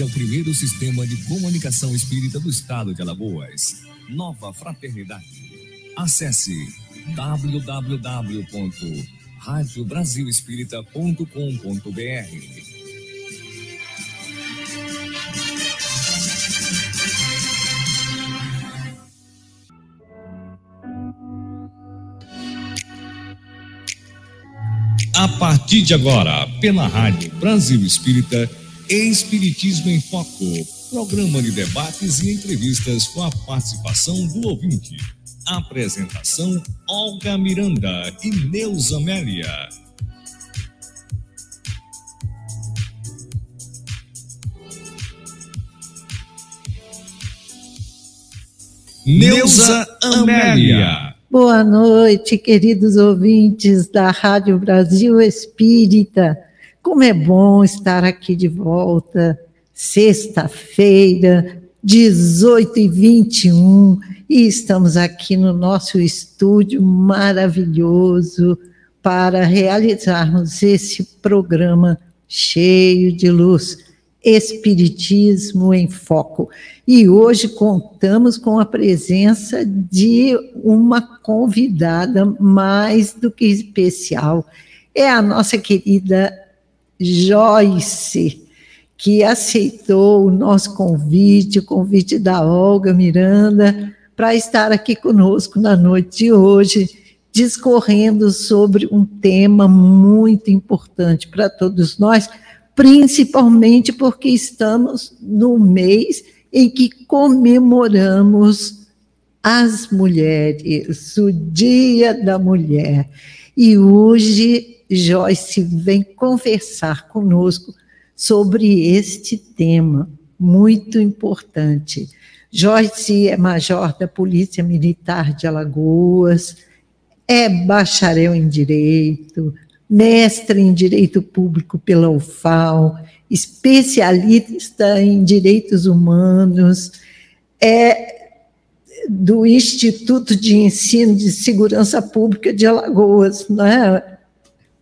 É o primeiro sistema de comunicação espírita do estado de Alagoas. Nova Fraternidade. Acesse www.radiobrasilespírita.com.br. A partir de agora, pela Rádio Brasil Espírita, Espiritismo em Foco, programa de debates e entrevistas com a participação do ouvinte. Apresentação: Olga Miranda e Neuza Amélia. Neuza Amélia. Boa noite, queridos ouvintes da Rádio Brasil Espírita. Como é bom estar aqui de volta, sexta-feira, 18 e 21, e estamos aqui no nosso estúdio maravilhoso para realizarmos esse programa cheio de luz. Espiritismo em Foco. E hoje contamos com a presença de uma convidada mais do que especial. É a nossa querida Joyce, que aceitou o nosso convite, o convite da Olga Miranda, para estar aqui conosco na noite de hoje, discorrendo sobre um tema muito importante para todos nós, principalmente porque estamos no mês em que comemoramos as mulheres, o Dia da Mulher. E hoje Joyce vem conversar conosco sobre este tema muito importante. Joyce é major da Polícia Militar de Alagoas, é bacharel em Direito, mestre em Direito Público pela UFAL, especialista em Direitos Humanos, é do Instituto de Ensino de Segurança Pública de Alagoas, não é?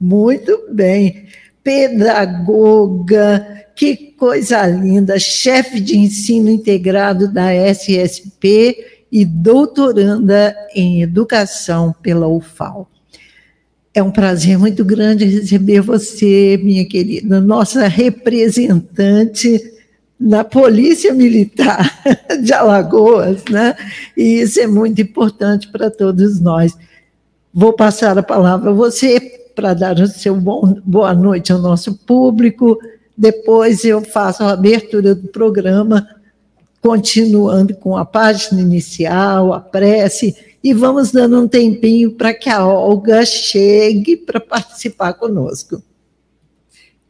Muito bem. Pedagoga, que coisa linda, chefe de ensino integrado da SSP e doutoranda em educação pela UFAL. É um prazer muito grande receber você, minha querida, nossa representante na Polícia Militar de Alagoas, né? E isso é muito importante para todos nós. Vou passar a palavra a você para dar o seu bom, boa noite ao nosso público. Depois eu faço a abertura do programa, continuando com a página inicial, a prece, e vamos dando um tempinho para que a Olga chegue para participar conosco.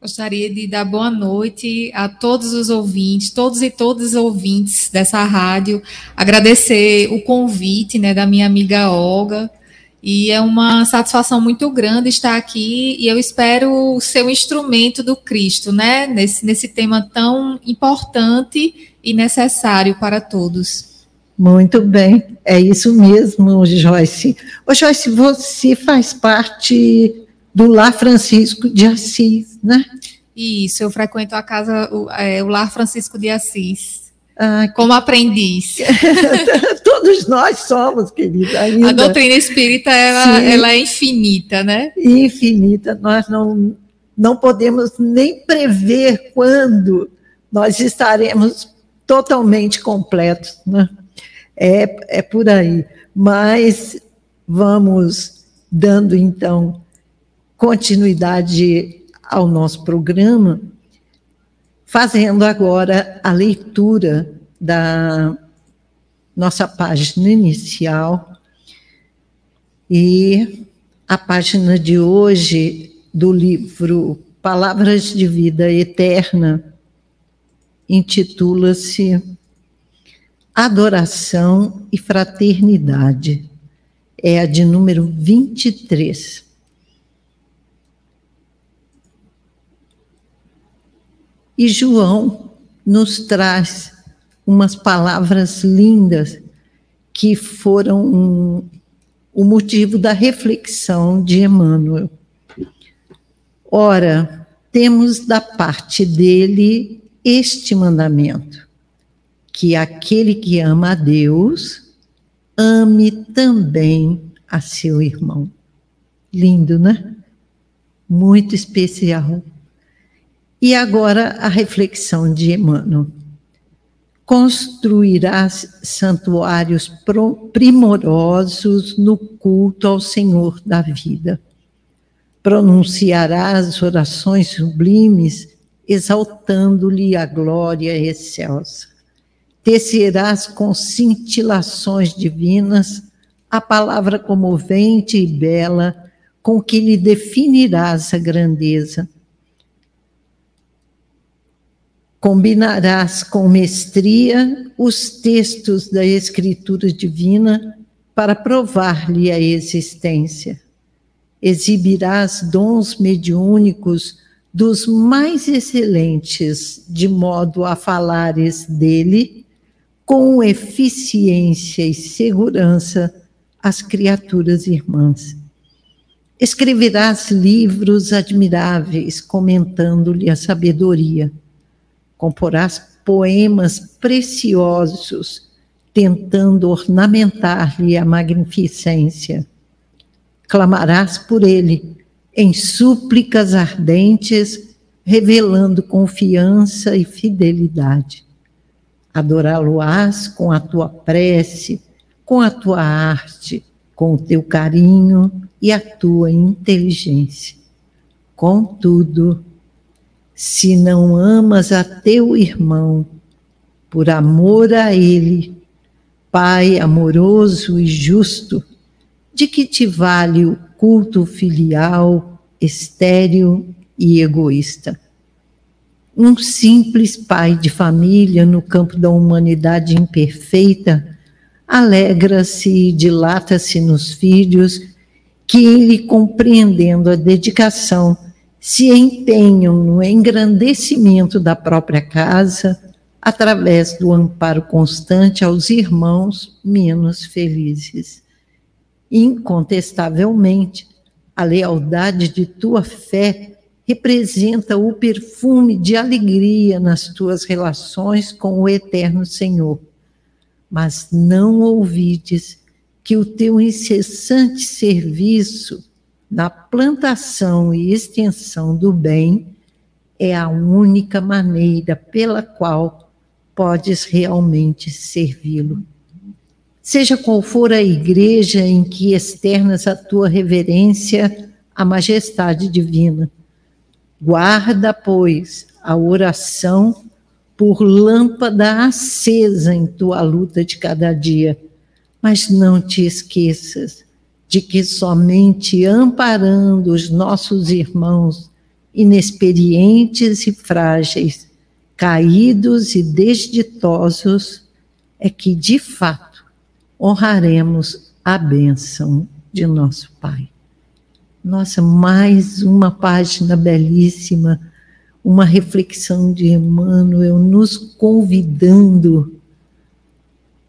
Gostaria de dar boa noite a todos os ouvintes, todos e todas os ouvintes dessa rádio, agradecer o convite né, da minha amiga Olga, e é uma satisfação muito grande estar aqui e eu espero ser um instrumento do Cristo, né? Nesse, nesse tema tão importante e necessário para todos. Muito bem, é isso mesmo, Joyce. Ô, Joyce, você faz parte do Lar Francisco de Assis, né? Isso, eu frequento a casa, o, é, o Lar Francisco de Assis. Ah, como aprendiz. Todos nós somos, querida. Ainda. A doutrina espírita ela, ela é infinita, né? Infinita. Nós não, não podemos nem prever quando nós estaremos totalmente completos. Né? É, é por aí. Mas vamos dando, então, continuidade ao nosso programa fazendo agora a leitura da nossa página inicial e a página de hoje do livro Palavras de Vida Eterna intitula-se Adoração e Fraternidade. É a de número 23. E João nos traz umas palavras lindas que foram um, o motivo da reflexão de Emmanuel. Ora, temos da parte dele este mandamento: que aquele que ama a Deus, ame também a seu irmão. Lindo, né? Muito especial. E agora a reflexão de Emmanuel. Construirás santuários primorosos no culto ao Senhor da vida. Pronunciarás orações sublimes, exaltando-lhe a glória excelsa. Tecerás com cintilações divinas a palavra comovente e bela com que lhe definirás a grandeza Combinarás com mestria os textos da Escritura Divina para provar-lhe a existência. Exibirás dons mediúnicos dos mais excelentes, de modo a falares dele com eficiência e segurança às criaturas irmãs. Escreverás livros admiráveis comentando-lhe a sabedoria comporás poemas preciosos, tentando ornamentar-lhe a magnificência. Clamarás por ele em súplicas ardentes, revelando confiança e fidelidade. Adorá-lo-ás com a tua prece, com a tua arte, com o teu carinho e a tua inteligência. Contudo, se não amas a teu irmão, por amor a ele, Pai amoroso e justo, de que te vale o culto filial, estéril e egoísta? Um simples pai de família no campo da humanidade imperfeita alegra-se e dilata-se nos filhos que ele, compreendendo a dedicação, se empenham no engrandecimento da própria casa através do amparo constante aos irmãos menos felizes. Incontestavelmente, a lealdade de tua fé representa o perfume de alegria nas tuas relações com o eterno Senhor. Mas não ouvides que o teu incessante serviço na plantação e extensão do bem é a única maneira pela qual podes realmente servi-lo. Seja qual for a igreja em que externas a tua reverência à majestade divina, guarda, pois, a oração por lâmpada acesa em tua luta de cada dia, mas não te esqueças de que somente amparando os nossos irmãos inexperientes e frágeis, caídos e desditosos, é que de fato honraremos a bênção de nosso Pai. Nossa, mais uma página belíssima, uma reflexão de Emmanuel nos convidando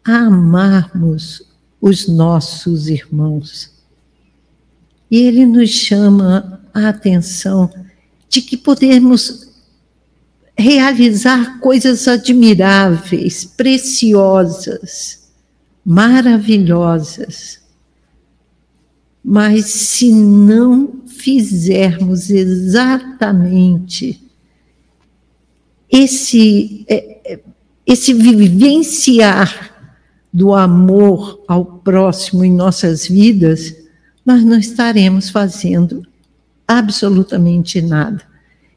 a amarmos os nossos irmãos. E ele nos chama a atenção de que podemos realizar coisas admiráveis, preciosas, maravilhosas. Mas se não fizermos exatamente esse, é, é, esse vivenciar do amor ao próximo em nossas vidas, nós não estaremos fazendo absolutamente nada.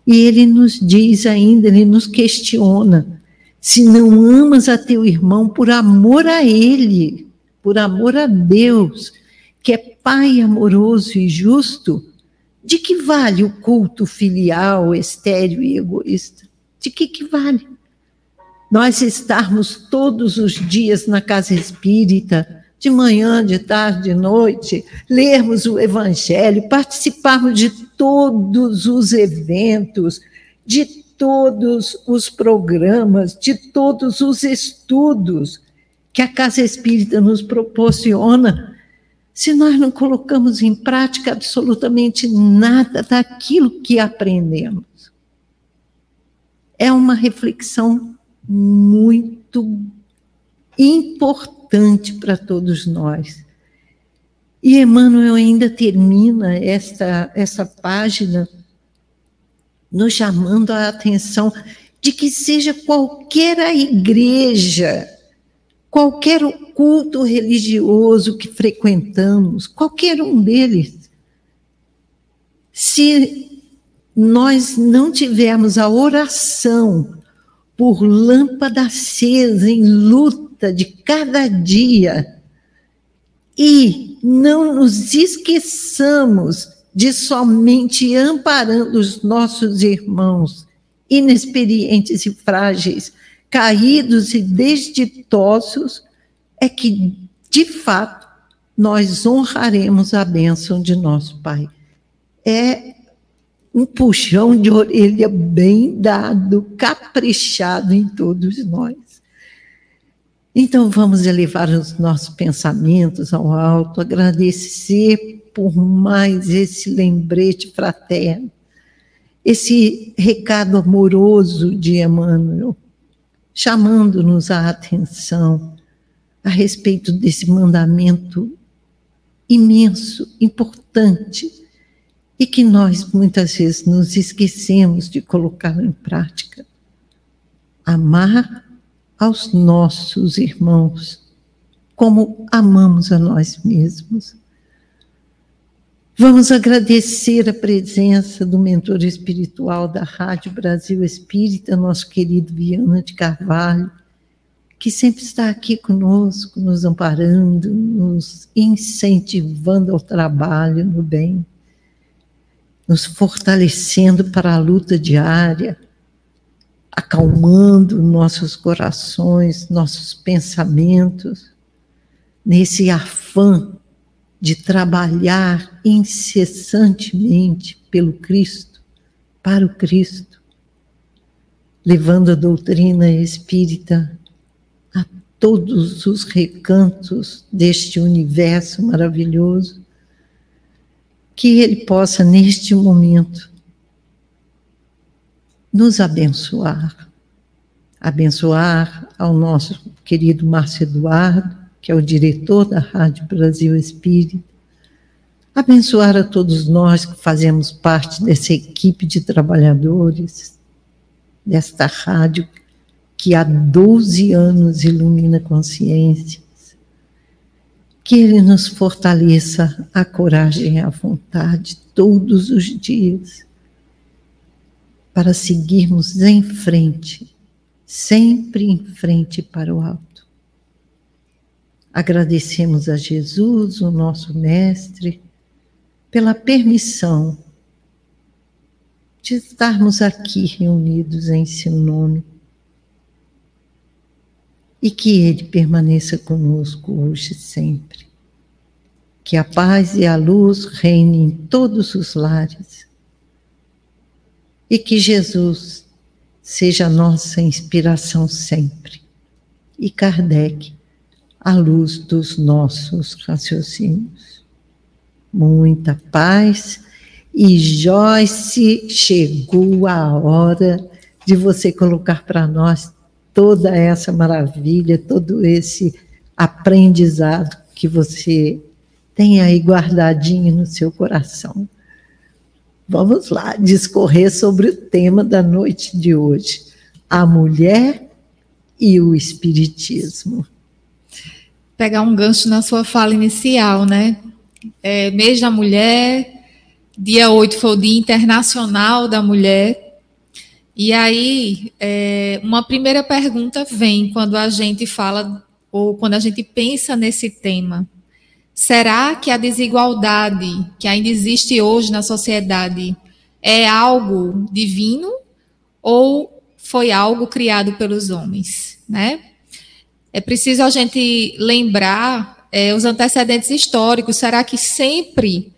E ele nos diz ainda, ele nos questiona: se não amas a teu irmão por amor a ele, por amor a Deus, que é Pai amoroso e justo, de que vale o culto filial, estéreo e egoísta? De que, que vale? Nós estarmos todos os dias na casa espírita, de manhã, de tarde, de noite, lermos o Evangelho, participarmos de todos os eventos, de todos os programas, de todos os estudos que a Casa Espírita nos proporciona, se nós não colocamos em prática absolutamente nada daquilo que aprendemos é uma reflexão muito importante para todos nós. E Emmanuel ainda termina esta, essa página nos chamando a atenção de que seja qualquer a igreja, qualquer culto religioso que frequentamos, qualquer um deles, se nós não tivermos a oração por lâmpada acesa em luta de cada dia e não nos esqueçamos de somente amparando os nossos irmãos inexperientes e frágeis, caídos e desditosos, é que, de fato, nós honraremos a bênção de nosso Pai. É um puxão de orelha bem dado, caprichado em todos nós. Então vamos elevar os nossos pensamentos ao alto, agradecer por mais esse lembrete fraterno, esse recado amoroso de Emmanuel, chamando-nos a atenção a respeito desse mandamento imenso, importante, e que nós muitas vezes nos esquecemos de colocá-lo em prática. Amar aos nossos irmãos como amamos a nós mesmos. Vamos agradecer a presença do mentor espiritual da Rádio Brasil Espírita, nosso querido Viana de Carvalho, que sempre está aqui conosco, nos amparando, nos incentivando ao trabalho no bem, nos fortalecendo para a luta diária, acalmando nossos corações, nossos pensamentos, nesse afã de trabalhar incessantemente pelo Cristo, para o Cristo, levando a doutrina espírita a todos os recantos deste universo maravilhoso, que Ele possa, neste momento, nos abençoar. Abençoar ao nosso querido Márcio Eduardo, que é o diretor da Rádio Brasil Espírita, abençoar a todos nós que fazemos parte dessa equipe de trabalhadores, desta rádio que há 12 anos ilumina consciências, que Ele nos fortaleça a coragem e a vontade todos os dias, para seguirmos em frente, sempre em frente para o alto. Agradecemos a Jesus, o nosso Mestre, pela permissão de estarmos aqui reunidos em seu nome e que Ele permaneça conosco hoje e sempre. Que a paz e a luz reinem em todos os lares e que Jesus seja a nossa inspiração sempre. E Kardec à luz dos nossos raciocínios. Muita paz. E Joyce, chegou a hora de você colocar para nós toda essa maravilha, todo esse aprendizado que você tem aí guardadinho no seu coração. Vamos lá, discorrer sobre o tema da noite de hoje: a mulher e o espiritismo pegar um gancho na sua fala inicial, né? É, mês da mulher, dia 8 foi o Dia Internacional da Mulher. E aí, é, uma primeira pergunta vem quando a gente fala, ou quando a gente pensa nesse tema. Será que a desigualdade que ainda existe hoje na sociedade é algo divino ou foi algo criado pelos homens, né? É preciso a gente lembrar é, os antecedentes históricos. Será que sempre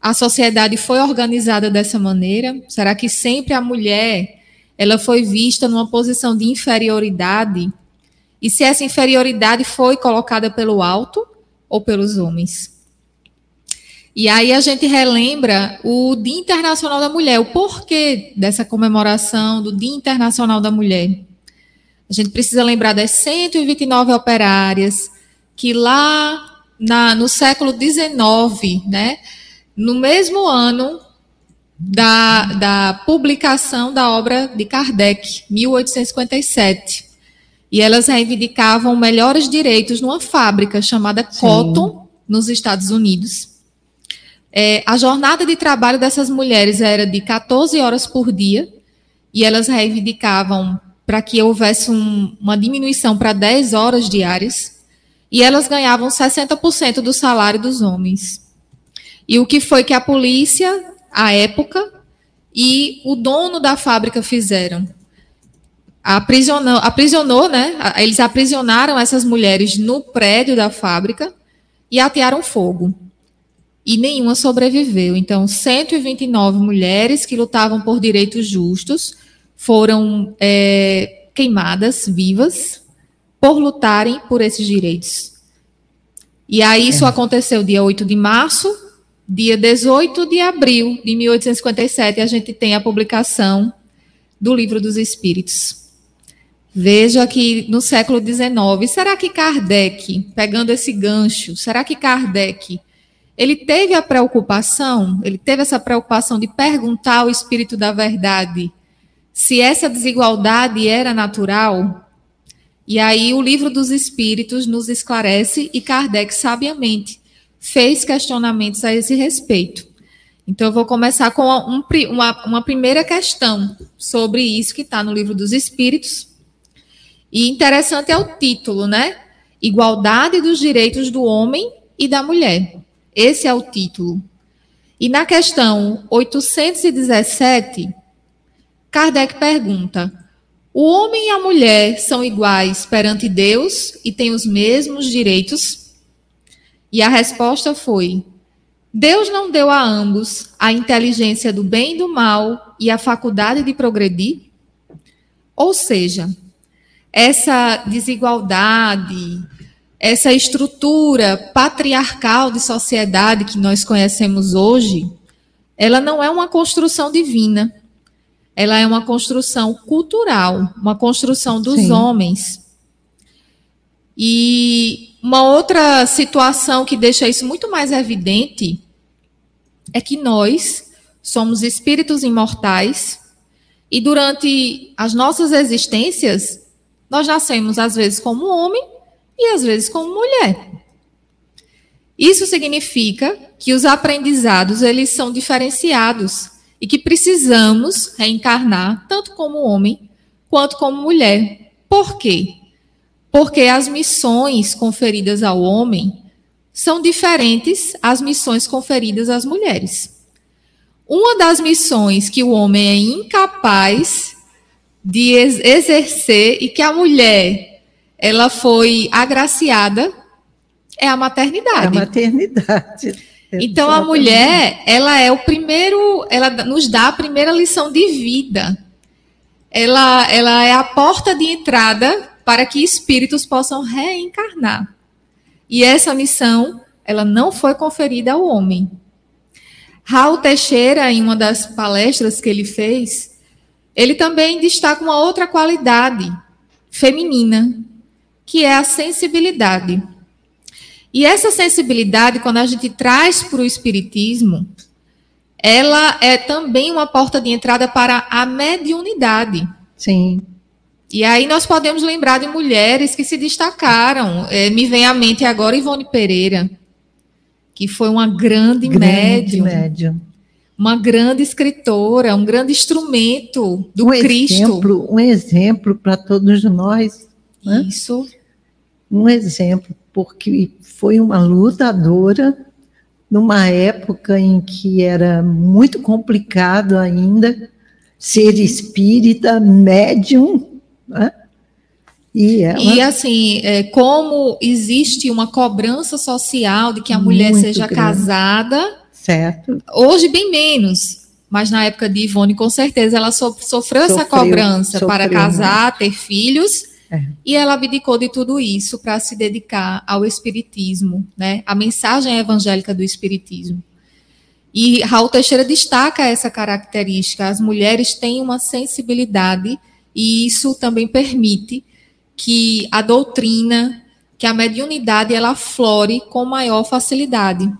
a sociedade foi organizada dessa maneira? Será que sempre a mulher ela foi vista numa posição de inferioridade? E se essa inferioridade foi colocada pelo alto ou pelos homens? E aí a gente relembra o Dia Internacional da Mulher, o porquê dessa comemoração do Dia Internacional da Mulher. A gente precisa lembrar das 129 operárias que lá na, no século XIX, né, no mesmo ano da, da publicação da obra de Kardec, 1857, e elas reivindicavam melhores direitos numa fábrica chamada Sim. Cotton, nos Estados Unidos. É, a jornada de trabalho dessas mulheres era de 14 horas por dia, e elas reivindicavam para que houvesse um, uma diminuição para 10 horas diárias, e elas ganhavam 60% do salário dos homens. E o que foi que a polícia, à época, e o dono da fábrica fizeram? Aprisionou, aprisionou, né? Eles aprisionaram essas mulheres no prédio da fábrica e atearam fogo e nenhuma sobreviveu. Então, 129 mulheres que lutavam por direitos justos foram é, queimadas vivas por lutarem por esses direitos. E aí isso é. aconteceu dia 8 de março, dia 18 de abril de 1857, a gente tem a publicação do Livro dos Espíritos. Veja que no século XIX, será que Kardec, pegando esse gancho, será que Kardec ele teve a preocupação, ele teve essa preocupação de perguntar ao Espírito da Verdade se essa desigualdade era natural. E aí o livro dos Espíritos nos esclarece e Kardec sabiamente fez questionamentos a esse respeito. Então eu vou começar com um, uma, uma primeira questão sobre isso que está no livro dos Espíritos. E interessante é o título, né? Igualdade dos direitos do homem e da mulher. Esse é o título. E na questão 817, Kardec pergunta: o homem e a mulher são iguais perante Deus e têm os mesmos direitos? E a resposta foi: Deus não deu a ambos a inteligência do bem e do mal e a faculdade de progredir? Ou seja, essa desigualdade, essa estrutura patriarcal de sociedade que nós conhecemos hoje, ela não é uma construção divina. Ela é uma construção cultural, uma construção dos Sim. homens. E uma outra situação que deixa isso muito mais evidente é que nós somos espíritos imortais e durante as nossas existências nós nascemos às vezes como homem e às vezes como mulher. Isso significa que os aprendizados eles são diferenciados e que precisamos reencarnar tanto como homem quanto como mulher. Por quê? Porque as missões conferidas ao homem são diferentes às missões conferidas às mulheres. Uma das missões que o homem é incapaz de exercer e que a mulher ela foi agraciada é a maternidade. É a maternidade. Então a mulher, ela é o primeiro, ela nos dá a primeira lição de vida. Ela, ela é a porta de entrada para que espíritos possam reencarnar. E essa missão, ela não foi conferida ao homem. Raul Teixeira, em uma das palestras que ele fez, ele também destaca uma outra qualidade feminina, que é a sensibilidade. E essa sensibilidade, quando a gente traz para o Espiritismo, ela é também uma porta de entrada para a mediunidade. Sim. E aí nós podemos lembrar de mulheres que se destacaram. É, me vem à mente agora Ivone Pereira, que foi uma grande, grande médium, médium. Uma grande escritora, um grande instrumento do um Cristo. Exemplo, um exemplo para todos nós né? Isso. Um exemplo, porque foi uma lutadora numa época em que era muito complicado ainda ser espírita, médium, né? E, ela... e, assim, é, como existe uma cobrança social de que a mulher Muito seja grande. casada. Certo. Hoje, bem menos. Mas na época de Ivone, com certeza, ela so, sofreu, sofreu, essa cobrança sofreu, para casar, ter filhos. É. E ela abdicou de tudo isso para se dedicar ao espiritismo, né? A mensagem evangélica do espiritismo. E Raul Teixeira destaca essa característica. As mulheres têm uma sensibilidade e isso também permite que a doutrina, que a mediunidade, ela flore com maior facilidade.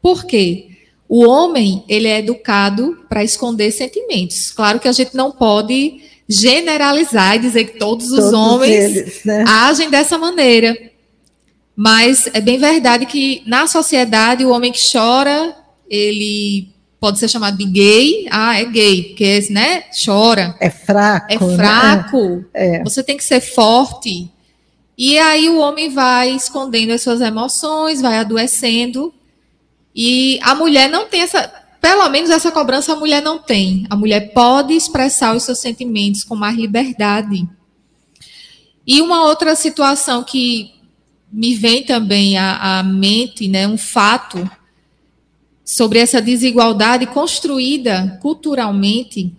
Por quê? O homem, ele é educado para esconder sentimentos. Claro que a gente não pode generalizar e dizer que todos os todos homens eles, né? agem dessa maneira. Mas é bem verdade que na sociedade o homem que chora, ele pode ser chamado de gay. Ah, é gay, porque né, chora. É fraco. É né? fraco. Né? É. Você tem que ser forte. E aí o homem vai escondendo as suas emoções, vai adoecendo. E a mulher não tem essa, pelo menos essa cobrança a mulher não tem. A mulher pode expressar os seus sentimentos com mais liberdade. E uma outra situação que me vem também à, à mente, né, um fato sobre essa desigualdade construída culturalmente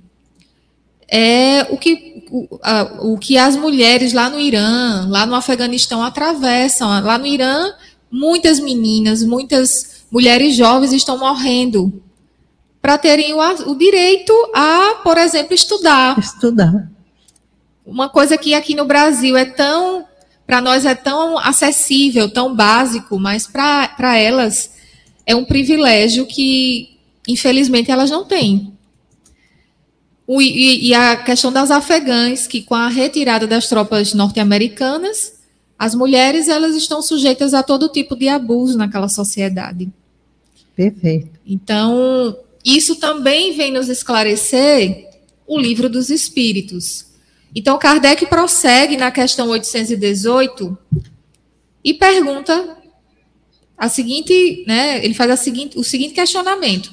é o que, o, a, o que as mulheres lá no Irã, lá no Afeganistão atravessam. Lá no Irã, muitas meninas, muitas mulheres jovens estão morrendo para terem o, o, direito a, por exemplo, estudar. Estudar. Uma coisa que aqui no Brasil é tão, para nós é tão acessível, tão básico, mas para elas é um privilégio que, infelizmente, elas não têm. O, e, e, a questão das afegãs, que com a retirada das tropas norte-americanas, as mulheres elas estão sujeitas a todo tipo de abuso naquela sociedade. Perfeito. Então, isso também vem nos esclarecer o livro dos Espíritos. Então, Kardec prossegue na questão 818 e pergunta a seguinte, né, ele faz a seguinte, o seguinte questionamento: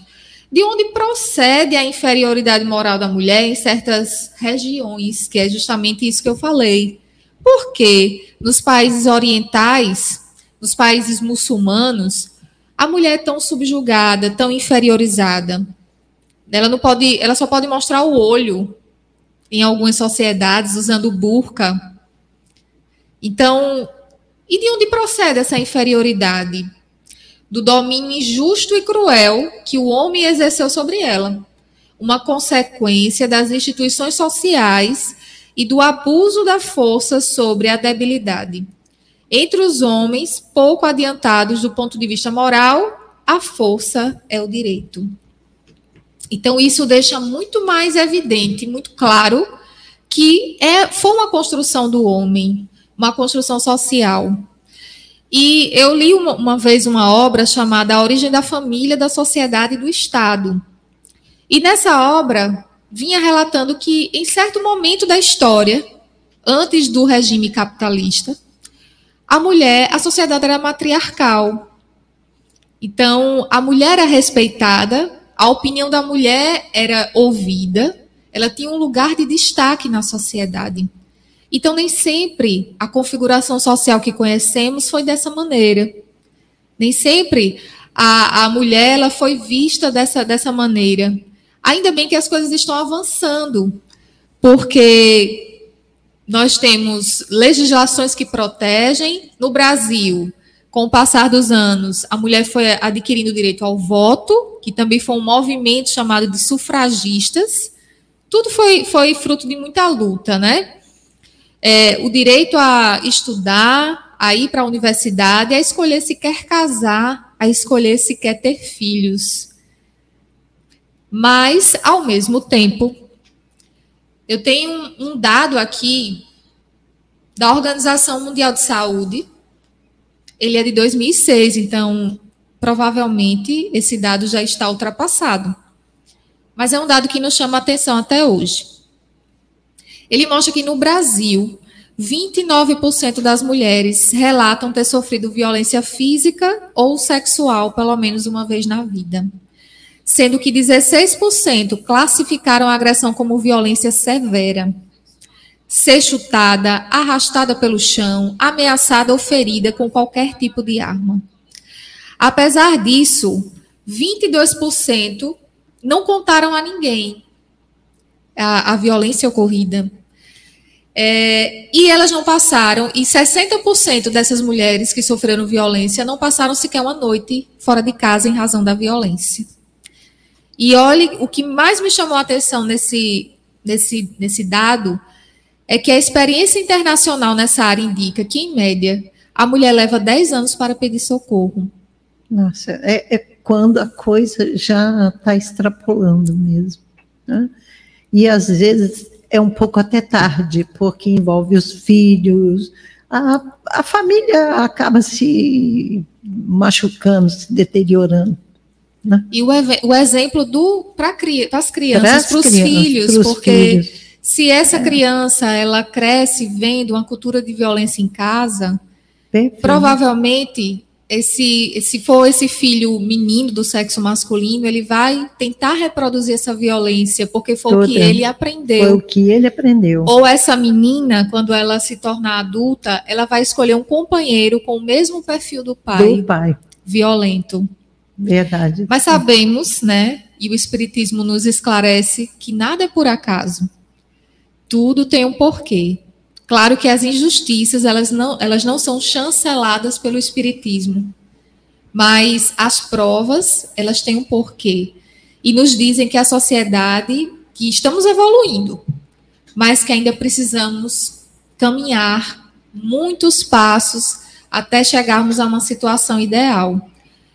de onde procede a inferioridade moral da mulher em certas regiões, que é justamente isso que eu falei. Porque nos países orientais, nos países muçulmanos, a mulher é tão subjugada, tão inferiorizada. Ela não pode, ela só pode mostrar o olho em algumas sociedades usando burca. Então, e de onde procede essa inferioridade? Do domínio injusto e cruel que o homem exerceu sobre ela. Uma consequência das instituições sociais e do abuso da força sobre a debilidade. Entre os homens pouco adiantados do ponto de vista moral, a força é o direito. Então, isso deixa muito mais evidente, muito claro, que é, foi uma construção do homem, uma construção social. E eu li uma, uma vez uma obra chamada A Origem da Família, da Sociedade e do Estado. E nessa obra, vinha relatando que, em certo momento da história, antes do regime capitalista, a mulher, a sociedade era matriarcal. Então, a mulher era respeitada, a opinião da mulher era ouvida, ela tinha um lugar de destaque na sociedade. Então, nem sempre a configuração social que conhecemos foi dessa maneira. Nem sempre a, a mulher ela foi vista dessa, dessa maneira. Ainda bem que as coisas estão avançando, porque nós temos legislações que protegem. No Brasil, com o passar dos anos, a mulher foi adquirindo o direito ao voto, que também foi um movimento chamado de sufragistas. Tudo foi, foi fruto de muita luta, né? É, o direito a estudar, a ir para a universidade, a escolher se quer casar, a escolher se quer ter filhos. Mas, ao mesmo tempo, eu tenho um, um dado aqui da Organização Mundial de Saúde. Ele é de 2006, então provavelmente esse dado já está ultrapassado. Mas é um dado que nos chama a atenção até hoje. Ele mostra que no Brasil, 29% das mulheres relatam ter sofrido violência física ou sexual pelo menos uma vez na vida sendo que 16% classificaram a agressão como violência severa. Ser chutada, arrastada pelo chão, ameaçada ou ferida com qualquer tipo de arma. Apesar disso, 22% não contaram a ninguém a, a violência ocorrida. É, e elas não passaram, e 60% dessas mulheres que sofreram violência não passaram sequer uma noite fora de casa em razão da violência. E olhe, o que mais me chamou a atenção nesse, nesse, nesse dado é que a experiência internacional nessa área indica que, em média, a mulher leva 10 anos para pedir socorro. Nossa, é, é quando a coisa já está extrapolando mesmo. Né? E às vezes é um pouco até tarde, porque envolve os filhos, a, a família acaba se machucando, se deteriorando. Né? E o, o exemplo do para cri, as crianças, para os filhos, porque filhos. se essa é. criança ela cresce vendo uma cultura de violência em casa, Perfeito. provavelmente esse, se for esse filho menino do sexo masculino, ele vai tentar reproduzir essa violência, porque foi Toda. o que ele aprendeu. Foi o que ele aprendeu. Ou essa menina, quando ela se tornar adulta, ela vai escolher um companheiro com o mesmo perfil do pai. Do pai. Violento. Verdade. Mas sabemos, né, e o Espiritismo nos esclarece que nada é por acaso. Tudo tem um porquê. Claro que as injustiças, elas não, elas não são chanceladas pelo Espiritismo. Mas as provas, elas têm um porquê. E nos dizem que a sociedade, que estamos evoluindo, mas que ainda precisamos caminhar muitos passos até chegarmos a uma situação ideal.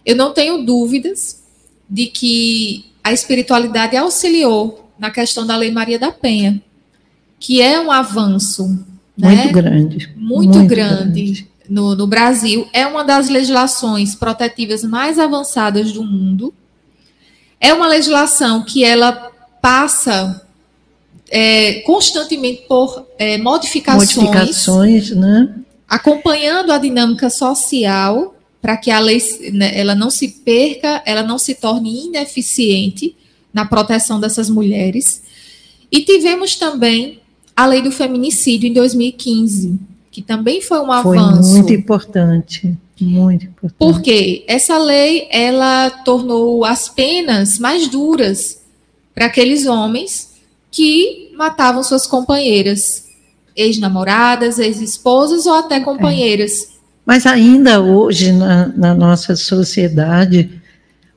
Eu não tenho dúvidas de que a espiritualidade auxiliou na questão da Lei Maria da Penha, que é um avanço muito né? grande. Muito, muito grande, grande. No, no Brasil. É uma das legislações protetivas mais avançadas do mundo. É uma legislação que ela passa é, constantemente por é, modificações, modificações né? acompanhando a dinâmica social para que a lei né, ela não se perca, ela não se torne ineficiente na proteção dessas mulheres. E tivemos também a lei do feminicídio em 2015, que também foi um foi avanço. Muito importante, muito importante. Porque essa lei ela tornou as penas mais duras para aqueles homens que matavam suas companheiras, ex-namoradas, ex-esposas ou até companheiras. É. Mas ainda hoje na, na nossa sociedade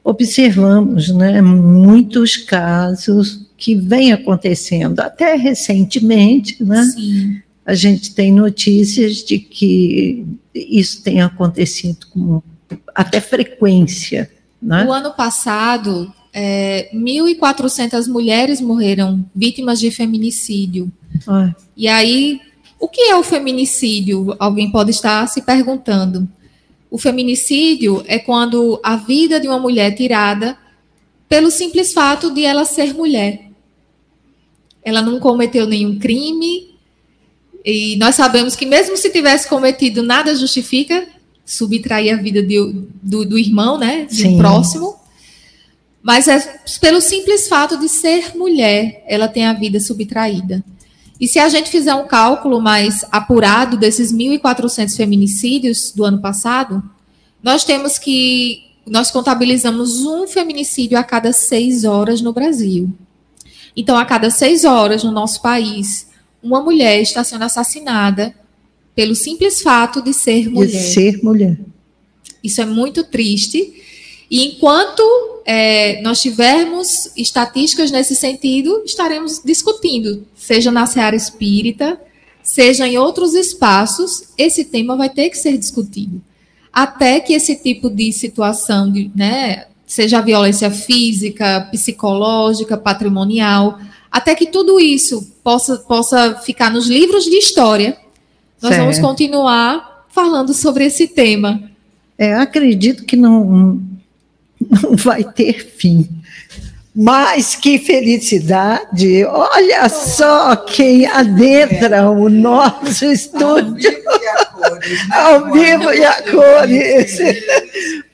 observamos né, muitos casos que vem acontecendo até recentemente, né? Sim. A gente tem notícias de que isso tem acontecido com até frequência. Né? No ano passado, é, 1.400 mulheres morreram vítimas de feminicídio. Ah. E aí, o que é o feminicídio? Alguém pode estar se perguntando. O feminicídio é quando a vida de uma mulher é tirada pelo simples fato de ela ser mulher ela não cometeu nenhum crime. E nós sabemos que, mesmo se tivesse cometido, nada justifica subtrair a vida de, do, do, irmão, né? Do Sim. próximo. Mas é pelo simples fato de ser mulher, ela tem a vida subtraída. E se a gente fizer um cálculo mais apurado desses 1.400 feminicídios do ano passado, nós temos que. Nós contabilizamos um feminicídio a cada seis horas no Brasil. Então, a cada seis horas no nosso país, uma mulher está sendo assassinada pelo simples fato de ser mulher. De ser mulher. Isso é muito triste. E enquanto é, nós tivermos estatísticas nesse sentido, estaremos discutindo, seja na seara espírita, seja em outros espaços, esse tema vai ter que ser discutido. Até que esse tipo de situação, de, né, seja a violência física, psicológica, patrimonial, até que tudo isso possa, possa ficar nos livros de história. Nós certo. vamos continuar falando sobre esse tema. É, acredito que não, não vai ter fim. Mas que felicidade! Olha só quem adentra o nosso estúdio. Ao vivo e a cores.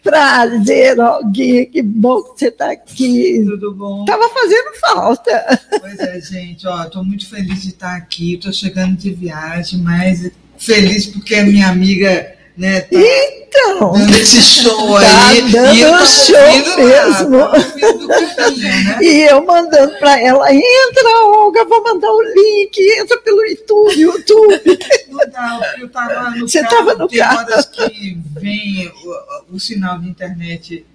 Prazer, Alguém, que bom que você está aqui. Tudo bom? Estava fazendo falta. Pois é, gente, ó, estou muito feliz de estar aqui. Estou chegando de viagem, mas feliz porque a minha amiga né? Tá então, dando esse show tá aí. Dando e eu um show mesmo. Lá, né? E eu mandando para ela, entra, Olga, vou mandar o link, entra pelo YouTube, YouTube. Não dá, eu estava no Você carro, estava no tem carro. horas que vem o, o sinal de internet.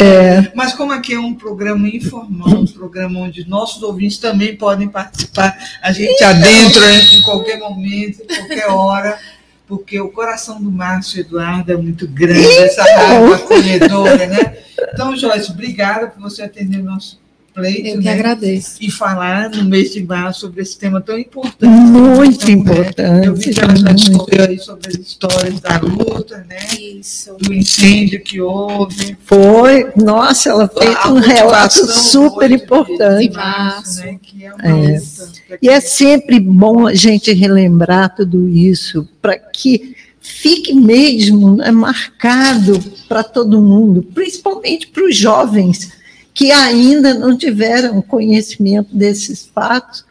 É. Mas como aqui é um programa informal, um programa onde nossos ouvintes também podem participar, a gente adentra em qualquer momento, em qualquer hora, porque o coração do Márcio Eduardo é muito grande, essa rádio acolhedora, né? Então, Joyce, obrigada por você atender o nosso pleito. Eu que né? agradeço. E falar no mês de março sobre esse tema tão importante. Muito Então, importante. Eu vi que ela já discorreu aí sobre as histórias da luta, né? Isso. Do incêndio que houve. Foi, nossa, ela fez A um relato super importante. de março, né? Que é uma É. luta. E é sempre bom a gente relembrar tudo isso, para que fique mesmo né, marcado para todo mundo, principalmente para os jovens que ainda não tiveram conhecimento desses fatos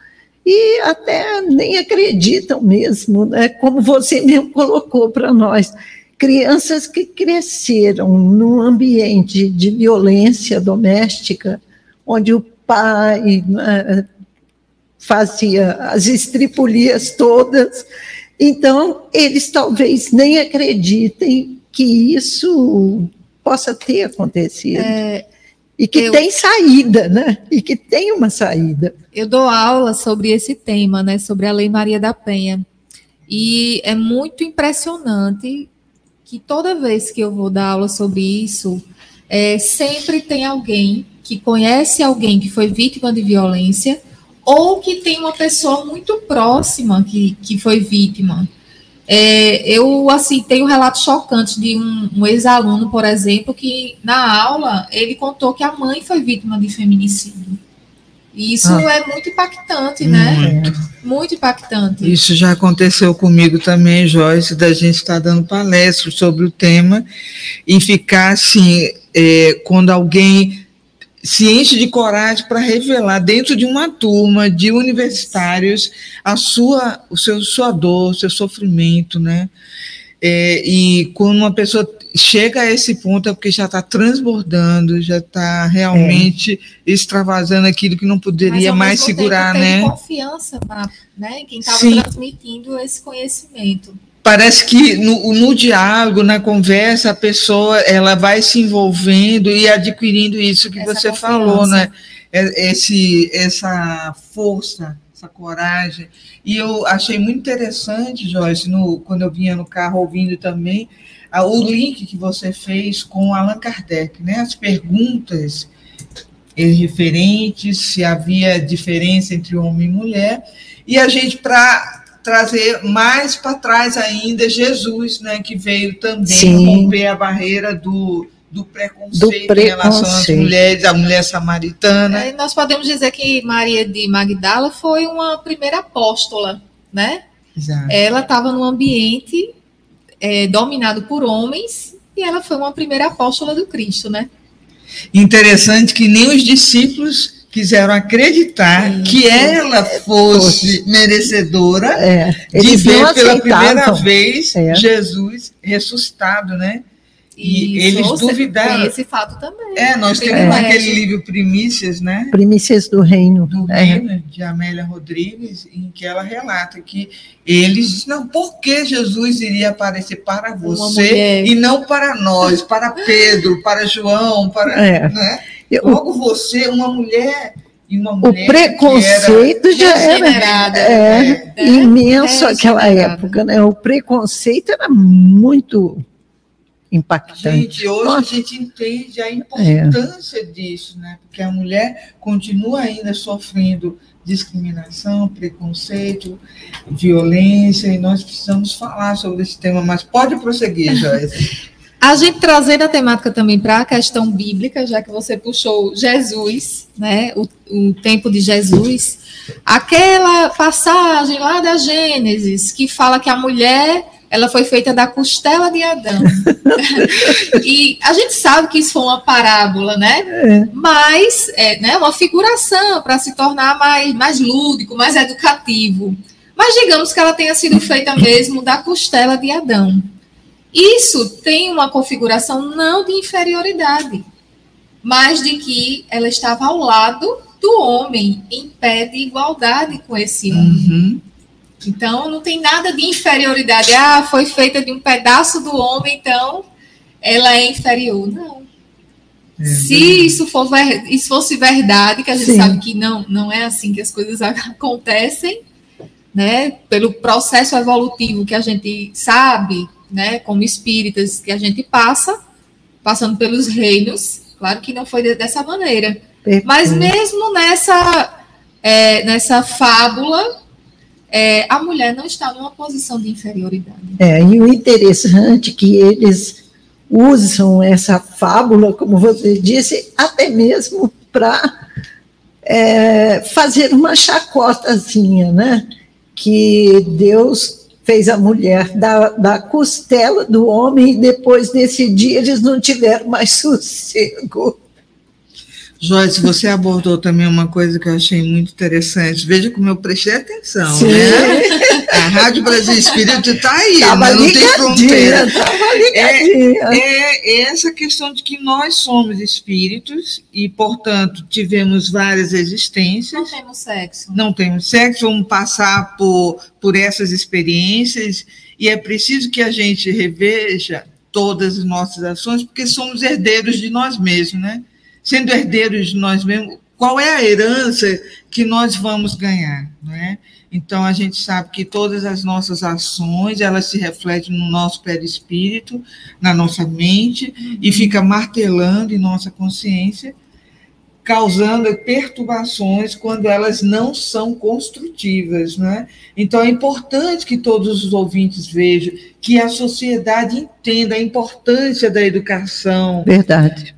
e até nem acreditam mesmo, né? como você mesmo colocou para nós. Crianças que cresceram num ambiente de violência doméstica, onde o pai né, fazia as estripulias todas. Então, eles talvez nem acreditem que isso possa ter acontecido. É, e que eu- tem saída, né? E que tem uma saída. eu dou aula sobre esse tema, né, sobre a Lei Maria da Penha. E é muito impressionante que toda vez que eu vou dar aula sobre isso, é, sempre tem alguém que conhece alguém que foi vítima de violência ou que tem uma pessoa muito próxima que, que foi vítima. É, eu, assim, tenho relatos chocantes de um, um ex-aluno, por exemplo, que na aula ele contou que a mãe foi vítima de feminicídio. E isso Ah. é muito impactante, né? Muito. Muito impactante. Isso já aconteceu comigo também, Joyce, da gente estar dando palestras sobre o tema e ficar assim, é, quando alguém se enche de coragem para revelar dentro de uma turma de universitários a sua, o seu, sua dor, o seu sofrimento, né? É, e quando uma pessoa chega a esse ponto é porque já está transbordando, já está realmente extravasando aquilo que não poderia mais tempo, segurar, né? confiança pra, né, em quem estava transmitindo esse conhecimento. Parece que no, no diálogo, na conversa, a pessoa ela vai se envolvendo e adquirindo isso que Essa você confiança. falou, né? É- Esse, essa força, essa coragem. E eu achei muito interessante, Joyce, no, quando eu vinha no carro ouvindo também, a- o link que você fez com Allan Kardec, né? As perguntas referentes, se havia diferença entre homem e mulher, e a gente, para trazer mais para trás ainda, Jesus, né, que veio também Sim. romper a barreira do, do preconceito, Do em relação às preconceito. mulheres, a mulher samaritana. É, nós podemos dizer que Maria de Magdala foi uma primeira apóstola, né? Exato. Ela estava num ambiente é, dominado por homens e ela foi uma primeira apóstola do Cristo, né? Interessante que nem os discípulos quiseram acreditar Sim. que ela fosse merecedora É, de eles ver pela primeira vez É. Jesus ressuscitado, né? E eles você duvidaram. Tem esse fato também. É, nós temos Privilégio. aquele livro Primícias, né? Primícias do reino. do É. reino de Amélia Rodrigues, em que ela relata que eles dizem, não, por que Jesus iria aparecer para você e não para nós, para Pedro, para João, para É. né? Logo você, uma mulher e uma O preconceito já era é, É, imenso é, naquela regenerada. época, né? O preconceito era muito era, impactante. gente, hoje Nossa. a gente entende a importância disso, né? Porque a mulher continua ainda sofrendo discriminação, preconceito, violência, e nós precisamos falar sobre esse tema, mas pode prosseguir, Joyce. A gente trazendo a temática também para a questão bíblica, já que você puxou Jesus, né, o, o tempo de Jesus, aquela passagem lá da Gênesis que fala que a mulher ela foi feita da costela de Adão. e a gente sabe que isso foi uma parábola, né? É. Mas é né, uma figuração para se tornar mais, mais lúdico, mais educativo. Mas digamos que ela tenha sido feita mesmo da costela de Adão. Isso tem uma configuração não de inferioridade, mas de que ela estava ao lado do homem, em pé de igualdade com esse homem. Uhum. Então, não tem nada de inferioridade. Ah, foi feita de um pedaço do homem, então ela é inferior. Não. É, Se isso, for ver, isso fosse verdade, que a gente Sim. sabe que não, não é assim que as coisas acontecem, né? Pelo processo evolutivo que a gente sabe, né? Como espíritas que a gente passa, passando pelos reinos, claro que não foi dessa maneira. Perfeito. Mas mesmo nessa, é, nessa fábula, é, a mulher não está numa posição de inferioridade. É, e o interessante é que eles usam essa fábula, como você disse, até mesmo para é, fazer uma chacotazinha, né? Que Deus fez a mulher da, da costela do homem e depois desse dia eles não tiveram mais sossego. Joyce, você abordou também uma coisa que eu achei muito interessante. Veja como eu prestei atenção, Sim. né? A Rádio Brasil Espírito está aí, tava mas não tem fronteira. É, é, essa questão de que nós somos espíritos e, portanto, tivemos várias existências. Não temos sexo. Não temos sexo, vamos passar por, por essas experiências e é preciso que a gente reveja todas as nossas ações, porque somos herdeiros de nós mesmos, né? sendo herdeiros de nós mesmos, qual é a herança que nós vamos ganhar, não é? Então a gente sabe que todas as nossas ações, elas se refletem no nosso perispírito, na nossa mente e fica martelando em nossa consciência, causando perturbações quando elas não são construtivas, né? Então é importante que todos os ouvintes vejam que a sociedade entenda a importância da educação. Verdade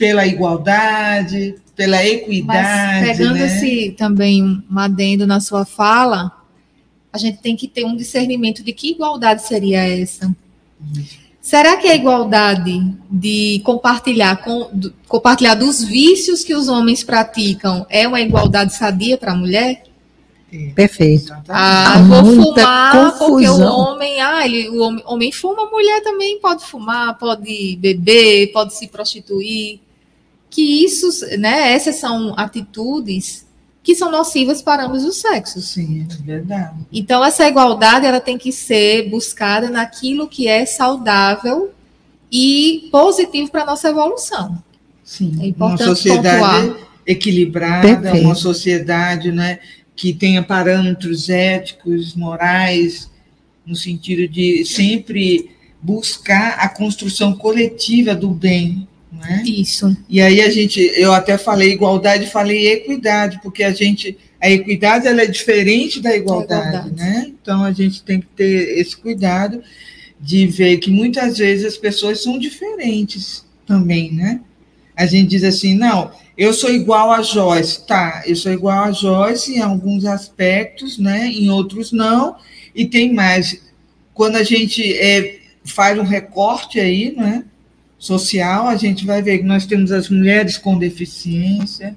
pela igualdade, pela equidade. Mas pegando né? esse também um adendo na sua fala, a gente tem que ter um discernimento de que igualdade seria essa. Será que a igualdade de compartilhar, com, do, compartilhar dos vícios que os homens praticam é uma igualdade sadia para a mulher? Perfeito. Ah, Há vou fumar confusão. porque o homem, ah, ele, o homem, homem fuma, a mulher também pode fumar, pode beber, pode se prostituir que isso, né, essas são atitudes que são nocivas para ambos os sexos. Sim, é verdade. Então essa igualdade ela tem que ser buscada naquilo que é saudável e positivo para a nossa evolução. Sim. É importante uma sociedade pontuar. equilibrada, Perfeito. uma sociedade, né, que tenha parâmetros éticos, morais, no sentido de sempre buscar a construção coletiva do bem, né? Isso. E aí a gente, eu até falei igualdade, falei equidade, porque a gente, a equidade ela é diferente da igualdade, igualdade, né? Então a gente tem que ter esse cuidado de ver que muitas vezes as pessoas são diferentes também, né? A gente diz assim, não, eu sou igual a Joyce, tá? Eu sou igual a Joyce em alguns aspectos, né? Em outros não. E tem mais. Quando a gente é, faz um recorte aí, né? Social, a gente vai ver que nós temos as mulheres com deficiência,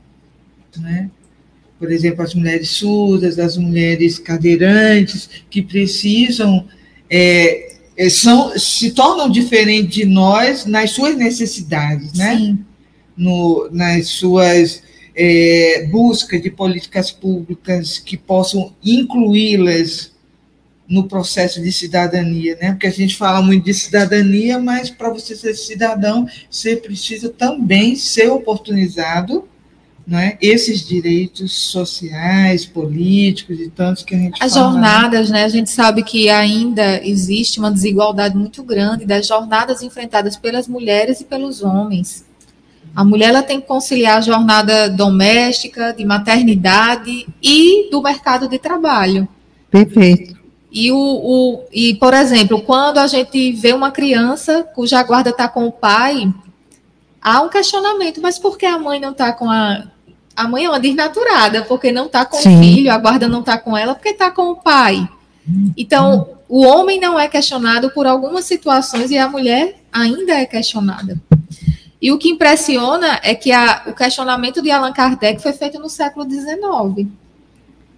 né? por exemplo, as mulheres surdas, as mulheres cadeirantes, que precisam, é, é, são, se tornam diferentes de nós nas suas necessidades, né? Sim. No, nas suas é, buscas de políticas públicas que possam incluí-las no processo de cidadania, né? Porque a gente fala muito de cidadania, mas para você ser cidadão, você precisa também ser oportunizado, né? Esses direitos sociais, políticos e tantos que a gente As fala, né? jornadas, né? A gente sabe que ainda existe uma desigualdade muito grande das jornadas enfrentadas pelas mulheres e pelos homens. A mulher ela tem que conciliar a jornada doméstica, de maternidade e do mercado de trabalho. Perfeito. E, o, o, e, por exemplo, quando a gente vê uma criança cuja guarda está com o pai, há um questionamento, mas por que a mãe não está com a. A mãe é uma desnaturada, porque não está com Sim. o filho, a guarda não está com ela, porque está com o pai. Então, o homem não é questionado por algumas situações e a mulher ainda é questionada. E o que impressiona é que a, o questionamento de Allan Kardec foi feito no século XIX.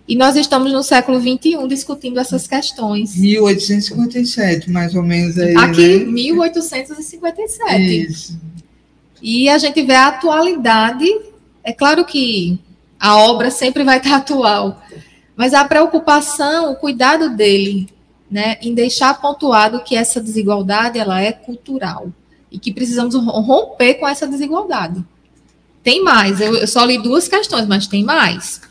E nós estamos no século XXI discutindo essas questões. 1857, mais ou menos aí. Aqui, né? 1857. Isso. E a gente vê a atualidade. É claro que a obra sempre vai estar atual, mas a preocupação, o cuidado dele, né, em deixar pontuado que essa desigualdade ela é cultural e que precisamos romper com essa desigualdade. Tem mais, eu, eu só li duas questões, mas tem mais.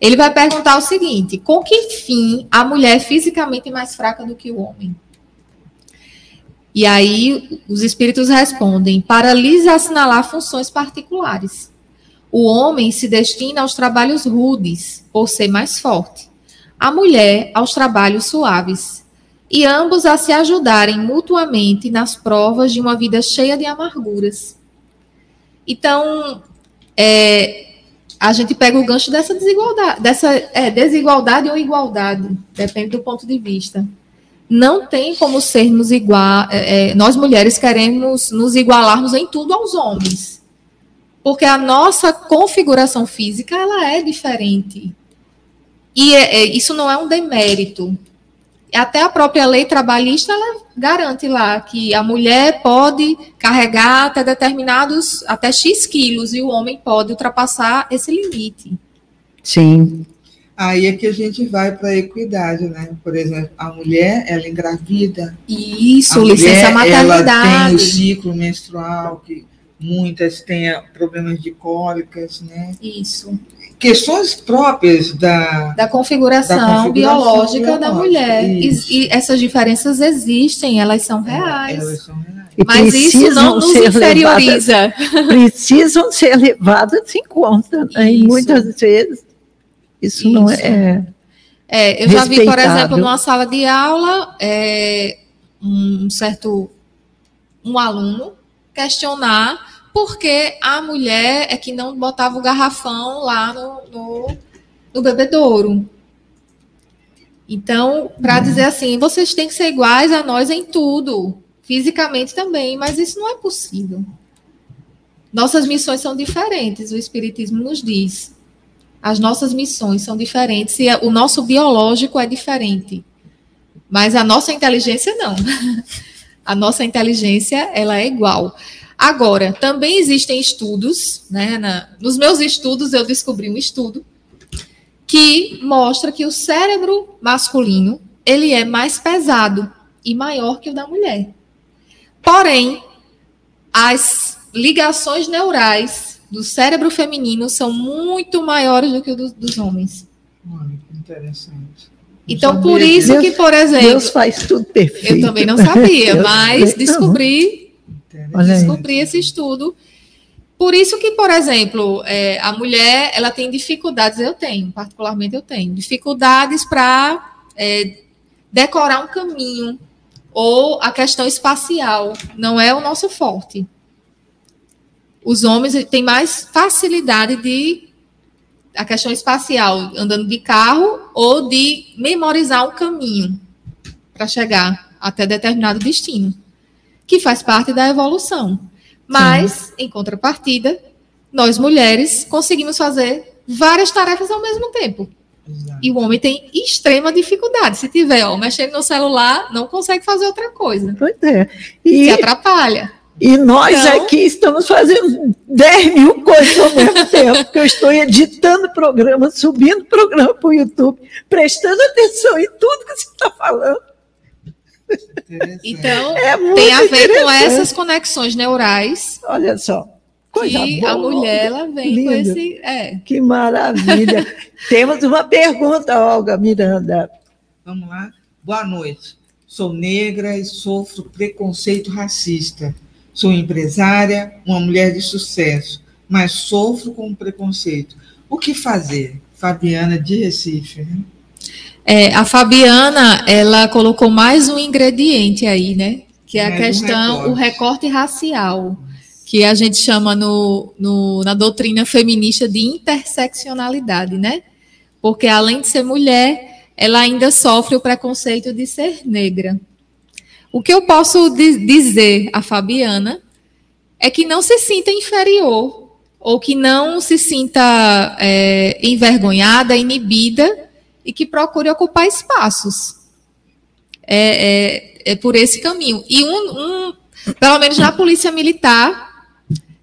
Ele vai perguntar o seguinte: com que fim a mulher é fisicamente mais fraca do que o homem? E aí os espíritos respondem: para lhes assinalar funções particulares. O homem se destina aos trabalhos rudes, por ser mais forte. A mulher aos trabalhos suaves. E ambos a se ajudarem mutuamente nas provas de uma vida cheia de amarguras. Então, é, a gente pega o gancho dessa desigualdade, dessa é, desigualdade ou igualdade, depende do ponto de vista. Não tem como sermos igual, é, é, nós mulheres queremos nos igualarmos em tudo aos homens, porque a nossa configuração física ela é diferente e é, é, isso não é um demérito. Até a própria lei trabalhista ela garante lá que a mulher pode carregar até determinados, até X quilos, e o homem pode ultrapassar esse limite. Sim. Aí é que a gente vai para a equidade, né? Por exemplo, a mulher, ela engravida. Isso, a licença mulher, Ela tem maternidade. o ciclo menstrual, que muitas têm problemas de cólicas, né? Isso. Questões próprias da, Da configuração, Da configuração biológica da mulher. E, isso. e essas diferenças existem, elas são reais. Elas são reais. E Mas isso não nos inferioriza. levadas- precisam ser levadas em conta. né? E muitas vezes isso, não Isso. é. É, eu já vi, por exemplo, numa sala de aula, é, um certo um aluno questionar por que a mulher é que não botava o garrafão lá no, no, no bebedouro. Então, para dizer assim, vocês têm que ser iguais a nós em tudo, fisicamente também, mas isso não é possível. Nossas missões são diferentes, o Espiritismo nos diz. As nossas missões são diferentes e o nosso biológico é diferente. Mas a nossa inteligência não. A nossa inteligência ela é igual. Agora, também existem estudos, né? na- nos meus estudos eu descobri um estudo que mostra que o cérebro masculino ele é mais pesado e maior que o da mulher. Porém, as ligações neurais do cérebro feminino são muito maiores do que o do- dos homens. Olha, que interessante. Então, por isso Deus- que, por exemplo, Deus faz tudo perfeito. eu também não sabia, Deus mas descobri Olha aí. descobri esse estudo. Por isso que, por exemplo, é, a mulher ela tem dificuldades, eu tenho, particularmente eu tenho, dificuldades para decorar um caminho ou a questão espacial não é o nosso forte. Os homens têm mais facilidade de a questão espacial, andando de carro ou de memorizar um caminho para chegar até determinado destino que faz parte da evolução. Mas, em contrapartida, nós mulheres conseguimos fazer várias tarefas ao mesmo tempo. Exato. E o homem tem extrema dificuldade. Se tiver, ó, mexendo no celular, não consegue fazer outra coisa. Pois é. Se E, atrapalha. e nós Então- aqui estamos fazendo 10 mil coisas ao mesmo tempo, porque eu estou editando programa, subindo programa para o YouTube, prestando atenção em tudo que você está falando. Então, É tem a ver com essas conexões neurais Olha só. Coisa que boa. a mulher ela vem com Lindo. esse. É, Que maravilha. Temos uma pergunta, Olga Miranda. Vamos lá. Boa noite. Sou negra e sofro preconceito racista. Sou empresária, uma mulher de sucesso, mas sofro com preconceito. O que fazer? Fabiana de Recife. né? É, a Fabiana, ela colocou mais um ingrediente aí, né? Que é a um questão, o recorte. recorte racial, que a gente chama no, no- na doutrina feminista de interseccionalidade, né? Porque além de ser mulher, ela ainda sofre o preconceito de ser negra. O que eu posso di- dizer à Fabiana é que não se sinta inferior ou que não se sinta é, envergonhada, inibida e que procure ocupar espaços. É, é, é por esse caminho. E um, um, pelo menos na polícia militar,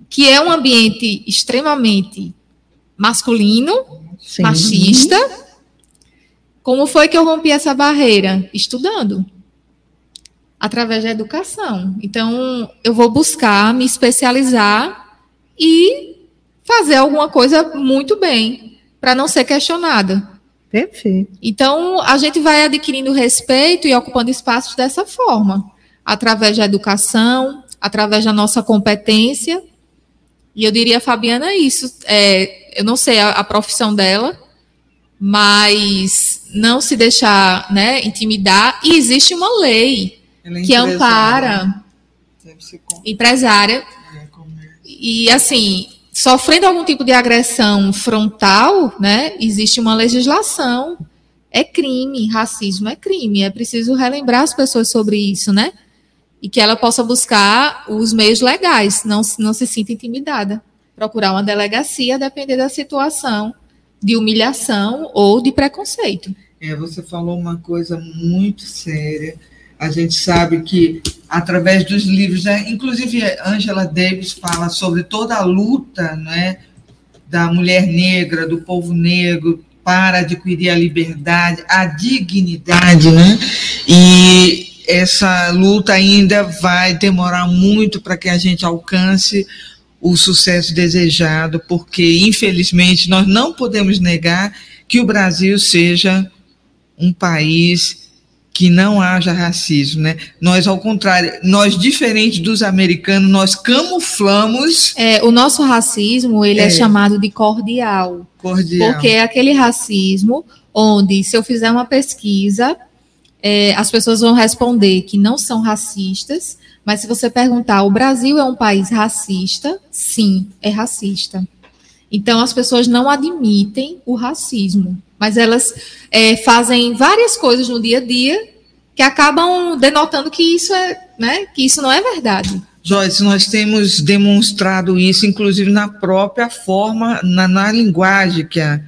que é um ambiente extremamente masculino, Sim. machista. Como foi que eu rompi essa barreira? Estudando. Através da educação. Então, eu vou buscar me especializar e fazer alguma coisa muito bem, para não ser questionada. Perfeito. Então, a gente vai adquirindo respeito e ocupando espaços dessa forma, através da educação, através da nossa competência. E eu diria, Fabiana, isso. É, eu não sei a, a, profissão dela, mas não se deixar né, intimidar. E existe uma lei é que ampara empresária. É, e assim, sofrendo algum tipo de agressão frontal, né, existe uma legislação. É crime, racismo é crime. É preciso relembrar as pessoas sobre isso, né? E que ela possa buscar os meios legais, não, não se sinta intimidada. Procurar uma delegacia, depender da situação de humilhação ou de preconceito. É, você falou uma coisa muito séria a gente sabe que, através dos livros, né, inclusive Angela Davis fala sobre toda a luta né, da mulher negra, do povo negro, para adquirir a liberdade, a dignidade, né? E essa luta ainda vai demorar muito para que a gente alcance o sucesso desejado, porque, infelizmente, nós não podemos negar que o Brasil seja um país que não haja racismo, né? Nós, ao contrário, nós, diferente dos americanos, nós camuflamos... É, o nosso racismo, ele é, é chamado de cordial. Cordial. Porque é aquele racismo onde, se eu fizer uma pesquisa, é, as pessoas vão responder que não são racistas, mas se você perguntar, o Brasil é um país racista? Sim, é racista. Então, as pessoas não admitem o racismo mas elas é, fazem várias coisas no dia a dia que acabam denotando que isso é, né, que isso não é verdade. Joyce, nós temos demonstrado isso, inclusive na própria forma, na, na linguagem que, a,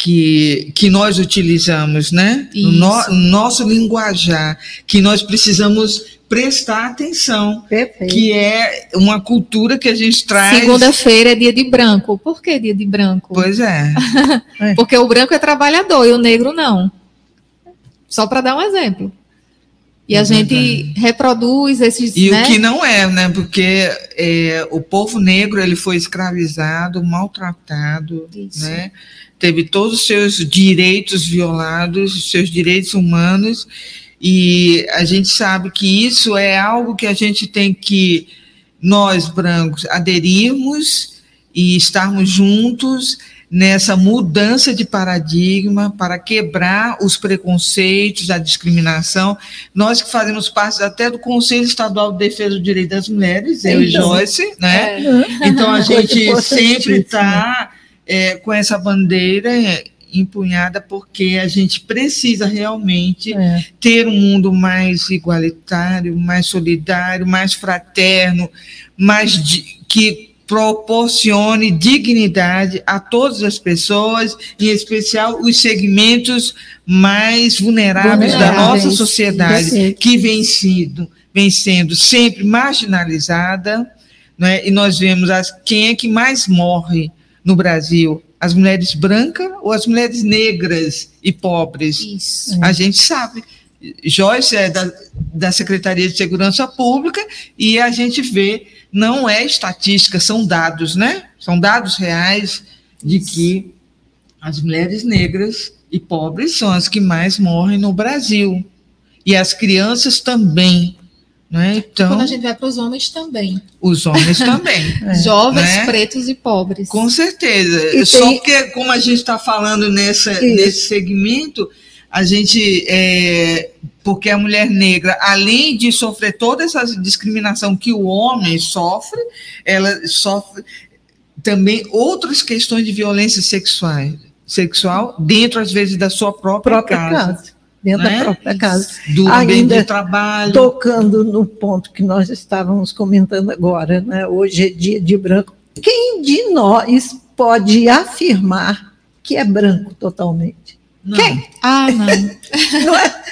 que, que nós utilizamos, né? No, no nosso linguajar, que nós precisamos prestar atenção, Perfeito. que é uma cultura que a gente traz. Segunda-feira é dia de branco. Por que dia de branco? Pois é. Porque o branco é trabalhador e o negro não. Só para dar um exemplo. E a é gente reproduz esses. E né? o que não é, né? Porque é, o povo negro ele foi escravizado, maltratado, Isso. né? Teve todos os seus direitos violados, seus direitos humanos, e a gente sabe que isso é algo que a gente tem que, nós brancos, aderirmos e estarmos juntos nessa mudança de paradigma para quebrar os preconceitos, a discriminação. Nós que fazemos parte até do Conselho Estadual de Defesa do Direito das Mulheres, eu então, e Joyce, né? É. Então a gente sempre está é, com essa bandeira empunhada porque a gente precisa realmente é. ter um mundo mais igualitário, mais solidário, mais fraterno, mais que proporcione dignidade a todas as pessoas, em especial os segmentos mais vulneráveis, vulneráveis da nossa sociedade, que vem sendo, vem sendo sempre marginalizada, né? e nós vemos as, quem é que mais morre no Brasil as mulheres brancas ou as mulheres negras e pobres? Isso. A gente sabe. Joyce é da, da Secretaria de Segurança Pública e a gente vê, não é estatística, são dados, né? São dados reais de que as mulheres negras e pobres são as que mais morrem no Brasil. E as crianças também. Né? Então, Quando a gente vai para os homens também. Os homens também. é. Jovens, né? pretos e pobres. Com certeza. E Só tem... que, como a gente está falando nessa, nesse segmento, a gente. É, porque a mulher negra, além de sofrer toda essa discriminação que o homem sofre, ela sofre também outras questões de violência sexual, sexual dentro, às vezes, da sua própria, própria casa. casa dentro né? da própria casa. Do ambiente de trabalho. Tocando no ponto que nós estávamos comentando agora, né? hoje é dia de branco. Quem de nós pode afirmar que é branco totalmente? Não. Quem? Ah, não. não é?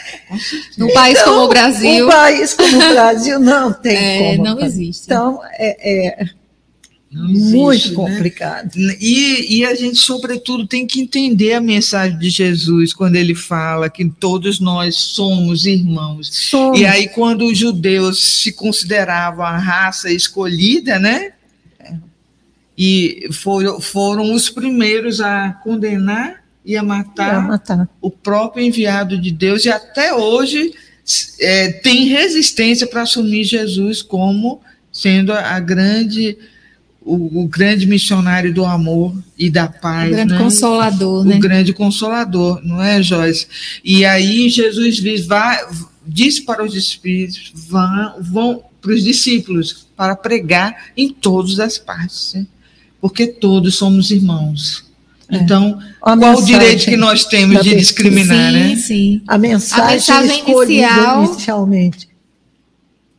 No país então, como o Brasil. Um país como o Brasil não tem é, como. Não existe. Então, é, é existe, muito né? complicado. Né? E, e a gente, sobretudo, tem que entender a mensagem de Jesus quando ele fala que todos nós somos irmãos. Somos. E aí, quando os judeus se consideravam a raça escolhida, né? É. E foram, foram os primeiros a condenar e a matar, a matar. o próprio enviado de Deus, e até hoje é, tem resistência para assumir Jesus como sendo a grande o, o, grande missionário do amor e da paz. O grande né? consolador, o né? O grande consolador, não é, Joyce? E aí Jesus diz, vai, disse para os espíritos, vão, vão para os discípulos para pregar em todas as partes, né? porque todos somos irmãos. É. Então, qual o direito que nós temos de discriminar, sim, né? Sim, A mensagem, a mensagem inicial, inicialmente.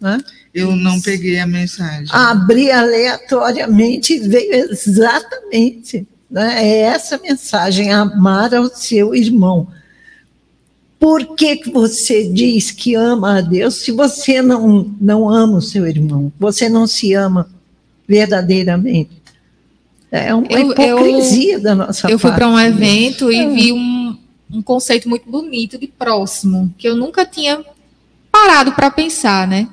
Né? Eu não peguei a mensagem. Abri aleatoriamente e veio exatamente. Né? É essa mensagem, amar ao seu irmão. Por que, que você diz que ama a Deus se você não, não ama o seu irmão? Você não se ama verdadeiramente? É uma eu, hipocrisia eu, da nossa Eu parte. fui para um evento e é. vi um, um conceito muito bonito de próximo, que eu nunca tinha parado para pensar, né?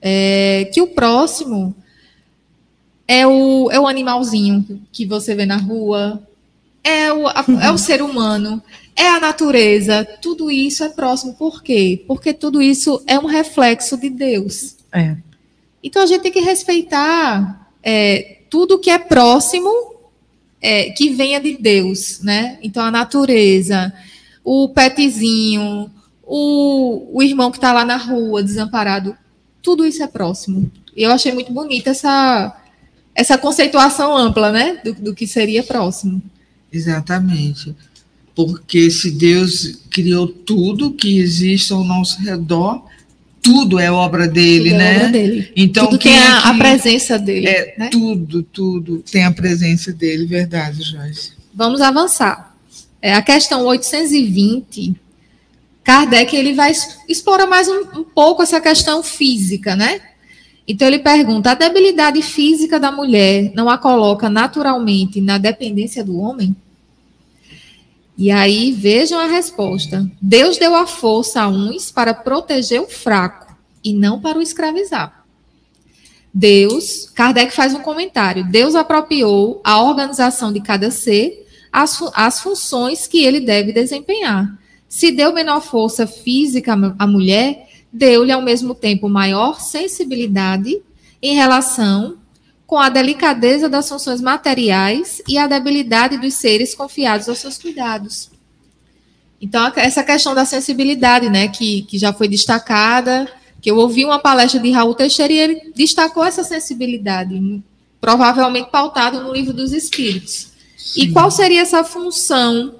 É, que o próximo é o, é o animalzinho que você vê na rua, é o, a, é o ser humano, é a natureza, tudo isso é próximo. Por quê? Porque tudo isso é um reflexo de Deus. É. Então a gente tem que respeitar é, tudo que é próximo é, que venha de Deus, né? Então a natureza, o petzinho, o, o irmão que está lá na rua, desamparado, tudo isso é próximo. Eu achei muito bonita essa, essa conceituação ampla, né? Do, do que seria próximo. Exatamente. Porque se Deus criou tudo que existe ao nosso redor, tudo é obra dele, tudo é né? É obra dele. Então tudo tem a, a, presença dele. É né? tudo, tudo tem a presença dele, verdade, Joyce. Vamos avançar. É a questão 820. Kardec ele vai explorar mais um, um pouco essa questão física, né? Então ele pergunta: a debilidade física da mulher não a coloca naturalmente na dependência do homem? E aí vejam a resposta. Deus deu a força a uns para proteger o fraco e não para o escravizar. Deus, Kardec faz um comentário. Deus apropriou a organização de cada ser as, as funções que ele deve desempenhar. Se deu menor força física à mulher, deu-lhe ao mesmo tempo maior sensibilidade em relação com a delicadeza das funções materiais e a debilidade dos seres confiados aos seus cuidados. Então, essa questão da sensibilidade, né, que, que já foi destacada, que eu ouvi uma palestra de Raul Teixeira e ele destacou essa sensibilidade, provavelmente pautado no livro dos Espíritos. Sim. E qual seria essa função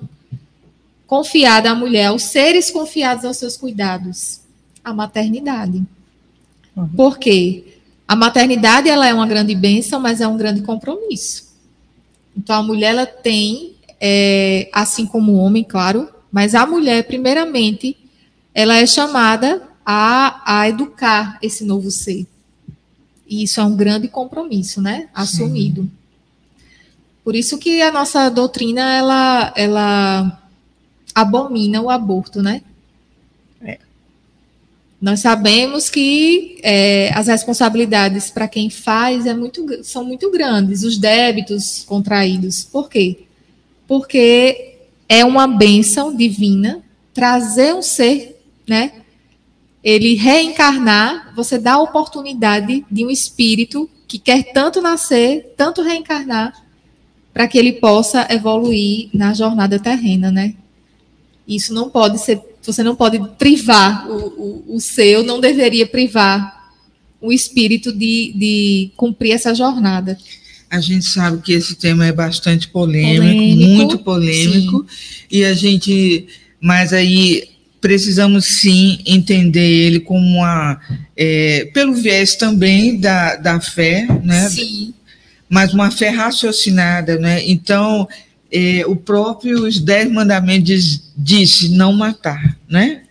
confiada à mulher, os seres confiados aos seus cuidados? A maternidade. Uhum. Por quê? A maternidade ela é uma grande bênção, mas é um grande compromisso. Então a mulher ela tem, é, assim como o homem, claro, mas a mulher primeiramente ela é chamada a, a educar esse novo ser. E isso é um grande compromisso, né? Assumido. Sim. Por isso que a nossa doutrina ela, ela abomina o aborto, né? Nós sabemos que é, as responsabilidades para quem faz é muito, são muito grandes, os débitos contraídos. Por quê? Porque é uma bênção divina trazer um ser, né? Ele reencarnar, você dá a oportunidade de um espírito que quer tanto nascer, tanto reencarnar, para que ele possa evoluir na jornada terrena, né? Isso não pode ser você não pode privar o, o, o seu, não deveria privar o espírito de, de cumprir essa jornada. A gente sabe que esse tema é bastante polêmico, polêmico muito polêmico, sim. e a gente, mas aí precisamos sim entender ele como uma, é, pelo viés também da, da fé, né? Sim. Mas uma fé raciocinada, né? Então, é, o próprio os dez mandamentos diz, não matar, né?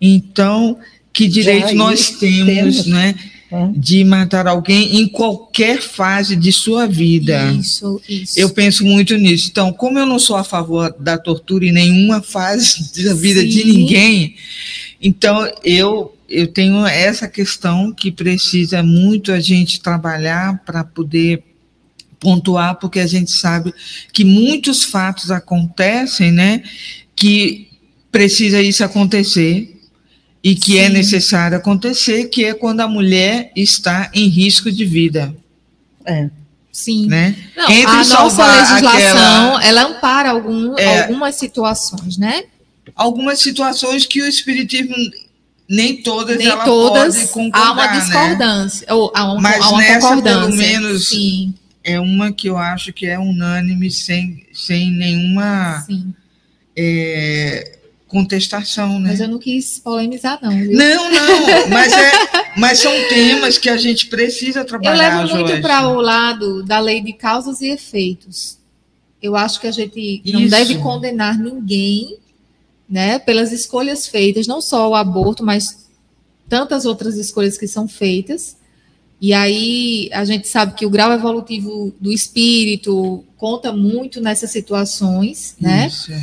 Então, que direito Já nós temos, temos. né, É. de matar alguém em qualquer fase de sua vida? Isso, isso. Eu penso muito nisso. Então, como eu não sou a favor da tortura em nenhuma fase da vida de Sim. ninguém, então eu eu tenho essa questão que precisa muito a gente trabalhar para poder pontuar, porque a gente sabe que muitos fatos acontecem, né? Que precisa isso acontecer e que é Sim. necessário acontecer, que é quando a mulher está em risco de vida, É. Sim. né? Não, Entre a nossa legislação, aquela- ela ampara algum, É. algumas situações, né? algumas situações que o espiritismo nem todas Nem ela todas pode concordar, há uma né? discordância, ou há, um, Mas há uma nessa, pelo concordância. menos, Sim, É uma que eu acho que é unânime, sem, sem nenhuma é, contestação, né? Mas eu não quis polemizar, não. Viu? Não, não, mas, é, mas são temas que a gente precisa Eu trabalhar, levo muito para o lado da lei de causas e efeitos. Eu acho que a gente não Isso. deve condenar ninguém, né, pelas escolhas feitas, não só o aborto, mas tantas outras escolhas que são feitas. E aí a gente sabe que o grau evolutivo do espírito conta muito nessas situações, né? Isso, é.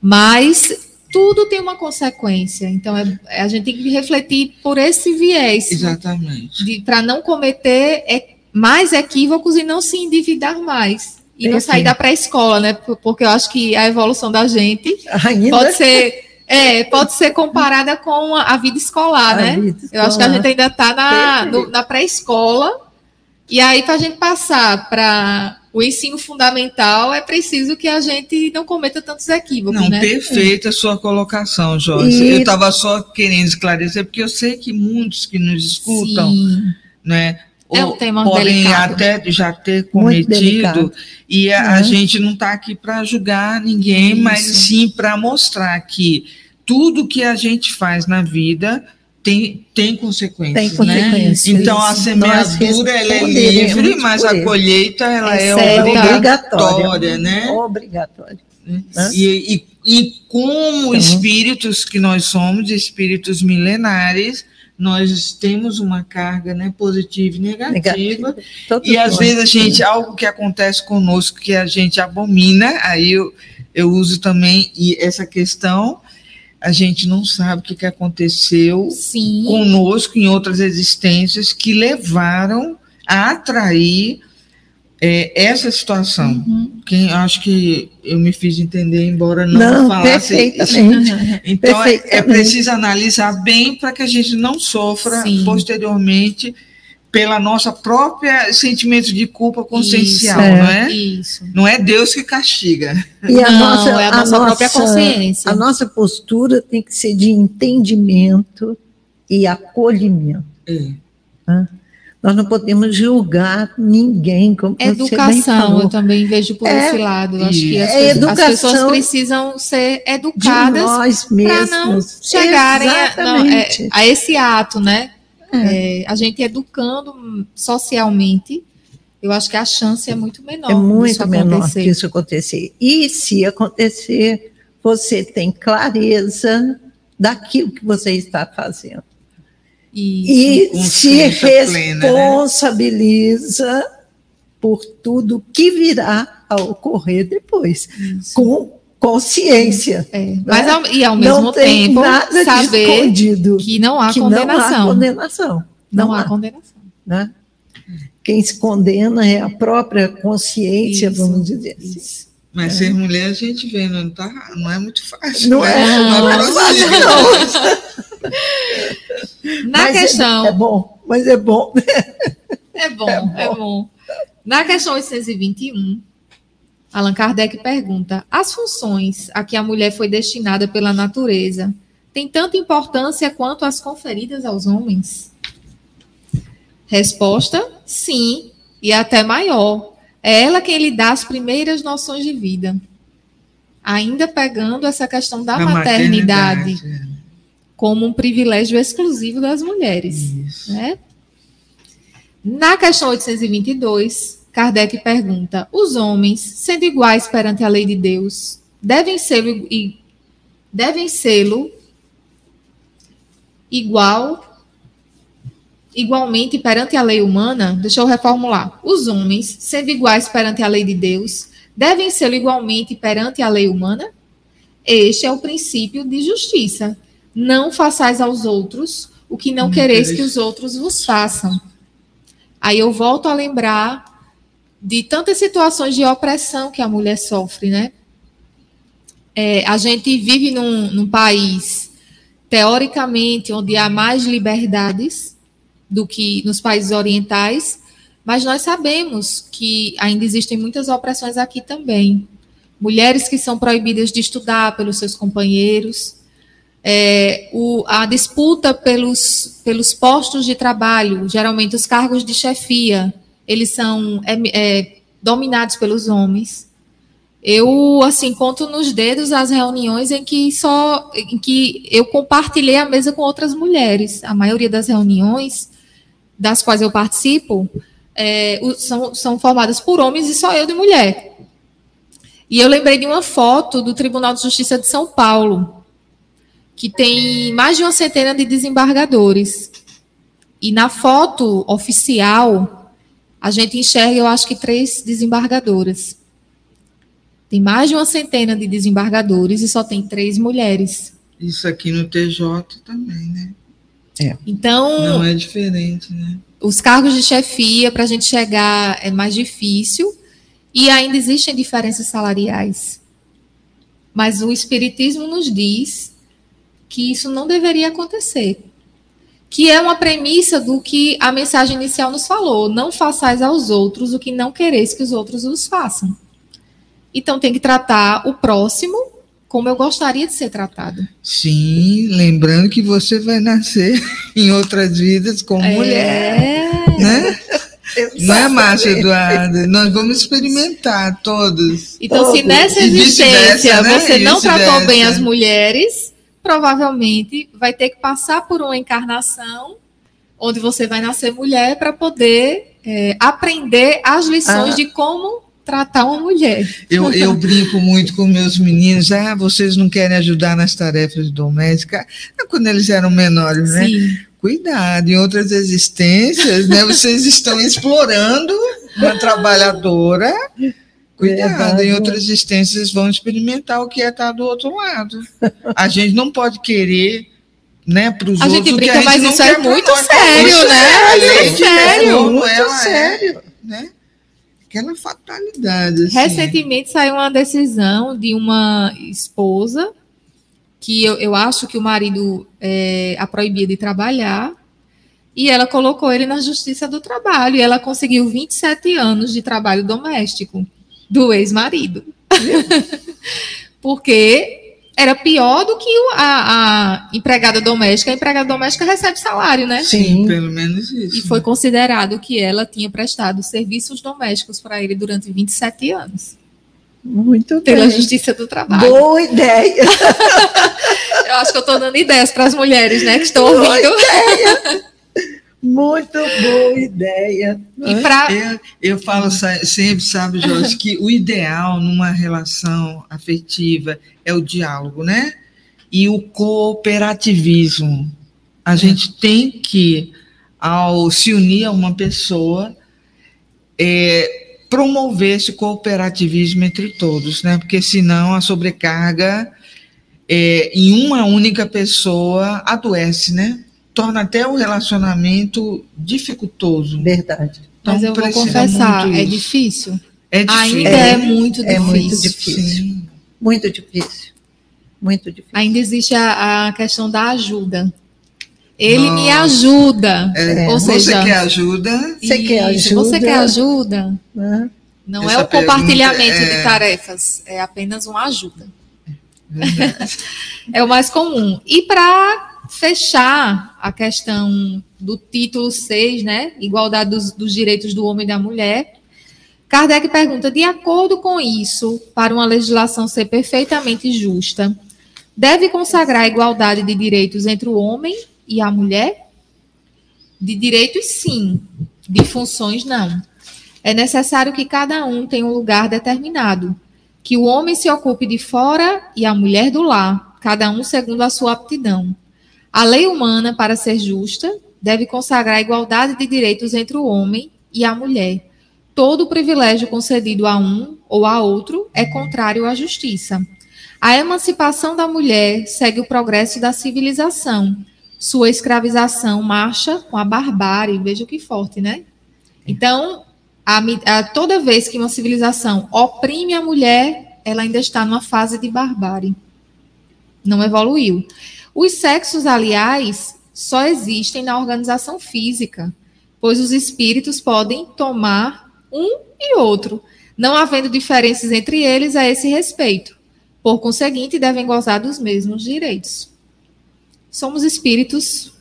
Mas tudo tem uma consequência. Então é- a gente tem que refletir por esse viés Exatamente. para não cometer é, mais equívocos e não se endividar mais. E não sair da pré-escola, né? Por- Porque eu acho que a evolução da gente Ainda pode ser, é, pode ser comparada com a, vida escolar, a né? vida Eu acho que a escolar. gente ainda está na, no- na pré-escola. E aí, para a gente passar para o ensino fundamental, é preciso que a gente não cometa tantos equívocos, Não, né? perfeita a sua colocação, Joyce. E- Eu estava só querendo esclarecer, porque eu sei que muitos que nos escutam, Sim. né? É um tema podem delicado. até já ter cometido e a, a Uhum. gente não está aqui para julgar ninguém, Isso. mas sim para mostrar que tudo que a gente faz na vida tem, tem consequências, Tem né? consequências. Então a semeadura ela é livre, mas a colheita ela é, É é obrigatória, né? Obrigatória. E, e, e como Então. espíritos que nós somos, espíritos milenares, nós temos uma carga né, positiva e negativa. Negativa. E às nós. vezes a gente, algo que acontece conosco que a gente abomina, aí eu, eu uso também e essa questão, a gente não sabe o que, que aconteceu Sim. conosco em outras existências que levaram a atrair é, essa situação. Uhum. Quem acho que eu me fiz entender, embora não, Não, falasse. perfeitamente. Então é, é preciso analisar bem para que a gente não sofra Sim. posteriormente pela nossa própria sentimento de culpa consciencial, Isso, é. não é? Isso. Não é Deus que castiga. E a não, nossa, é a nossa própria consciência. A nossa postura tem que ser de entendimento e acolhimento. É. Nós não podemos julgar ninguém, como Educação, eu também vejo por É, esse lado. Eu acho que as, É pessoas- as pessoas precisam ser educadas para não chegarem a, não, é, a esse ato, né? É, a gente educando socialmente, eu acho que a chance é muito menor. É muito menor que isso acontecer. E se acontecer, você tem clareza daquilo que você está fazendo. Isso. E se consciência plena, né? responsabiliza por tudo que virá a ocorrer depois, Isso. com consciência. É, Mas ao, e ao mesmo não tem tempo saber escondido. que não há que condenação. não há condenação. Não Não há há. condenação. né? Quem se condena é a própria consciência, Isso, vamos dizer assim. Isso. Mas ser mulher a gente vê, não, tá, não é muito fácil. Não né? é, não é Não fácil, não. Na Mas é- questão. É, bom, mas é bom. É bom, É é bom. Na questão 821, Allan Kardec pergunta: as funções a que a mulher foi destinada pela natureza têm tanta importância quanto as conferidas aos homens? Resposta: sim, e até maior. É ela quem lhe dá as primeiras noções de vida. Ainda pegando essa questão da A maternidade, maternidade, como um privilégio exclusivo das mulheres Isso. né? Na questão 822, Kardec pergunta: os homens, sendo iguais perante a lei de Deus, devem ser e devem sê-lo igual igualmente perante a lei humana? Deixa eu reformular. Os homens, sendo iguais perante a lei de Deus, devem ser igualmente perante a lei humana? Este é o princípio de justiça. Não façais aos outros o que não, não quereis que os outros vos façam. Aí eu volto a lembrar de tantas situações de opressão que a mulher sofre, né? É, a gente vive num, num país, teoricamente, onde há mais liberdades do que nos países orientais, mas nós sabemos que ainda existem muitas opressões aqui também. Mulheres que são proibidas de estudar pelos seus companheiros, é, o, a disputa pelos, pelos postos de trabalho, geralmente os cargos de chefia, eles são é, é, dominados pelos homens. Eu, assim, conto nos dedos as reuniões em que só em que eu compartilhei a mesa com outras mulheres. A maioria das reuniões das quais eu participo é, são, são formadas por homens e só eu de mulher. E eu lembrei de uma foto do Tribunal de Justiça de São Paulo, que tem mais de uma centena de desembargadores. E na foto oficial, a gente enxerga, eu acho que três desembargadoras. Tem mais de uma centena de desembargadores e só tem três mulheres. Isso aqui no TJ também, né? É. Então. Não é diferente, né? Os cargos de chefia, para a gente chegar, é mais difícil. E ainda existem diferenças salariais. Mas o Espiritismo nos diz que isso não deveria acontecer. Que é uma premissa do que a mensagem inicial nos falou: não façais aos outros o que não quereis que os outros os façam. Então tem que tratar o próximo como eu gostaria de ser tratado. Sim, lembrando que você vai nascer em outras vidas como é... mulher, né? Não é, Márcia Eduardo? Nós vamos experimentar todos. Então, todos. se nessa existência né? você não tratou bem as mulheres, provavelmente vai ter que passar por uma encarnação onde você vai nascer mulher para poder é, aprender as lições ah. de como tratar uma mulher. Eu, eu brinco muito com meus meninos, ah, vocês não querem ajudar nas tarefas domésticas, ah, quando eles eram menores, né? Sim. Cuidado, em outras existências, né? Vocês estão explorando uma trabalhadora Cuidado, em outras existências vão experimentar o que é estar do outro lado. A gente não pode querer, né, para os outros. Gente brinca, a gente mas isso é muito sério, né? É sério, muito é, sério, né? Aquela fatalidade. Assim. Recentemente saiu uma decisão de uma esposa que eu, eu acho que o marido é, a proibia de trabalhar e ela colocou ele na justiça do trabalho e ela conseguiu 27 anos de trabalho doméstico do ex-marido. Porque era pior do que a, a, empregada doméstica. A empregada doméstica recebe salário, né? Sim, pelo menos isso. E foi considerado que ela tinha prestado serviços domésticos para ele durante 27 anos. Muito Pela bem. Justiça do Trabalho. Boa ideia! eu acho que eu estou dando ideias para as mulheres, né, que estão ouvindo. Boa ideia! Muito boa ideia. E pra... eu, eu falo sempre, sabe, Jorge, que o ideal numa relação afetiva é o diálogo, né? E o cooperativismo. A gente tem que, ao se unir a uma pessoa, é, promover esse cooperativismo entre todos, né? Porque senão a sobrecarga é, em uma única pessoa adoece, né? Torna até o relacionamento dificultoso. Verdade. Então, Mas eu vou confessar, é difícil. É difícil. Ainda é, é muito difícil. É muito difícil. Muito difícil. Muito difícil. Ainda existe a, a questão da ajuda. Ele Nossa. me ajuda. É, Ou seja, você quer ajuda? Você quer ajuda? Você quer ajuda? Não Essa é o compartilhamento é... de tarefas, é apenas uma ajuda. é o mais comum. E para fechar a questão do título 6, né? Igualdade dos, dos direitos do homem e da mulher. Kardec pergunta: de acordo com isso, para uma legislação ser perfeitamente justa, deve consagrar a igualdade de direitos entre o homem e a mulher? De direitos, sim, de funções, não. é necessário que cada um tenha um lugar determinado, que o homem se ocupe de fora e a mulher do lar, cada um segundo a sua aptidão. A lei humana, para ser justa, deve consagrar a igualdade de direitos entre o homem e a mulher. Todo privilégio concedido a um ou a outro é contrário à justiça. A emancipação da mulher segue o progresso da civilização. Sua escravização marcha com a barbárie. Veja que forte, né? Então, a, a, toda vez que uma civilização oprime a mulher, ela ainda está numa fase de barbárie. Não evoluiu. Os sexos, aliás, só existem na organização física, pois os espíritos podem tomar um e outro, não havendo diferenças entre eles a esse respeito. Por conseguinte, devem gozar dos mesmos direitos. Somos espíritos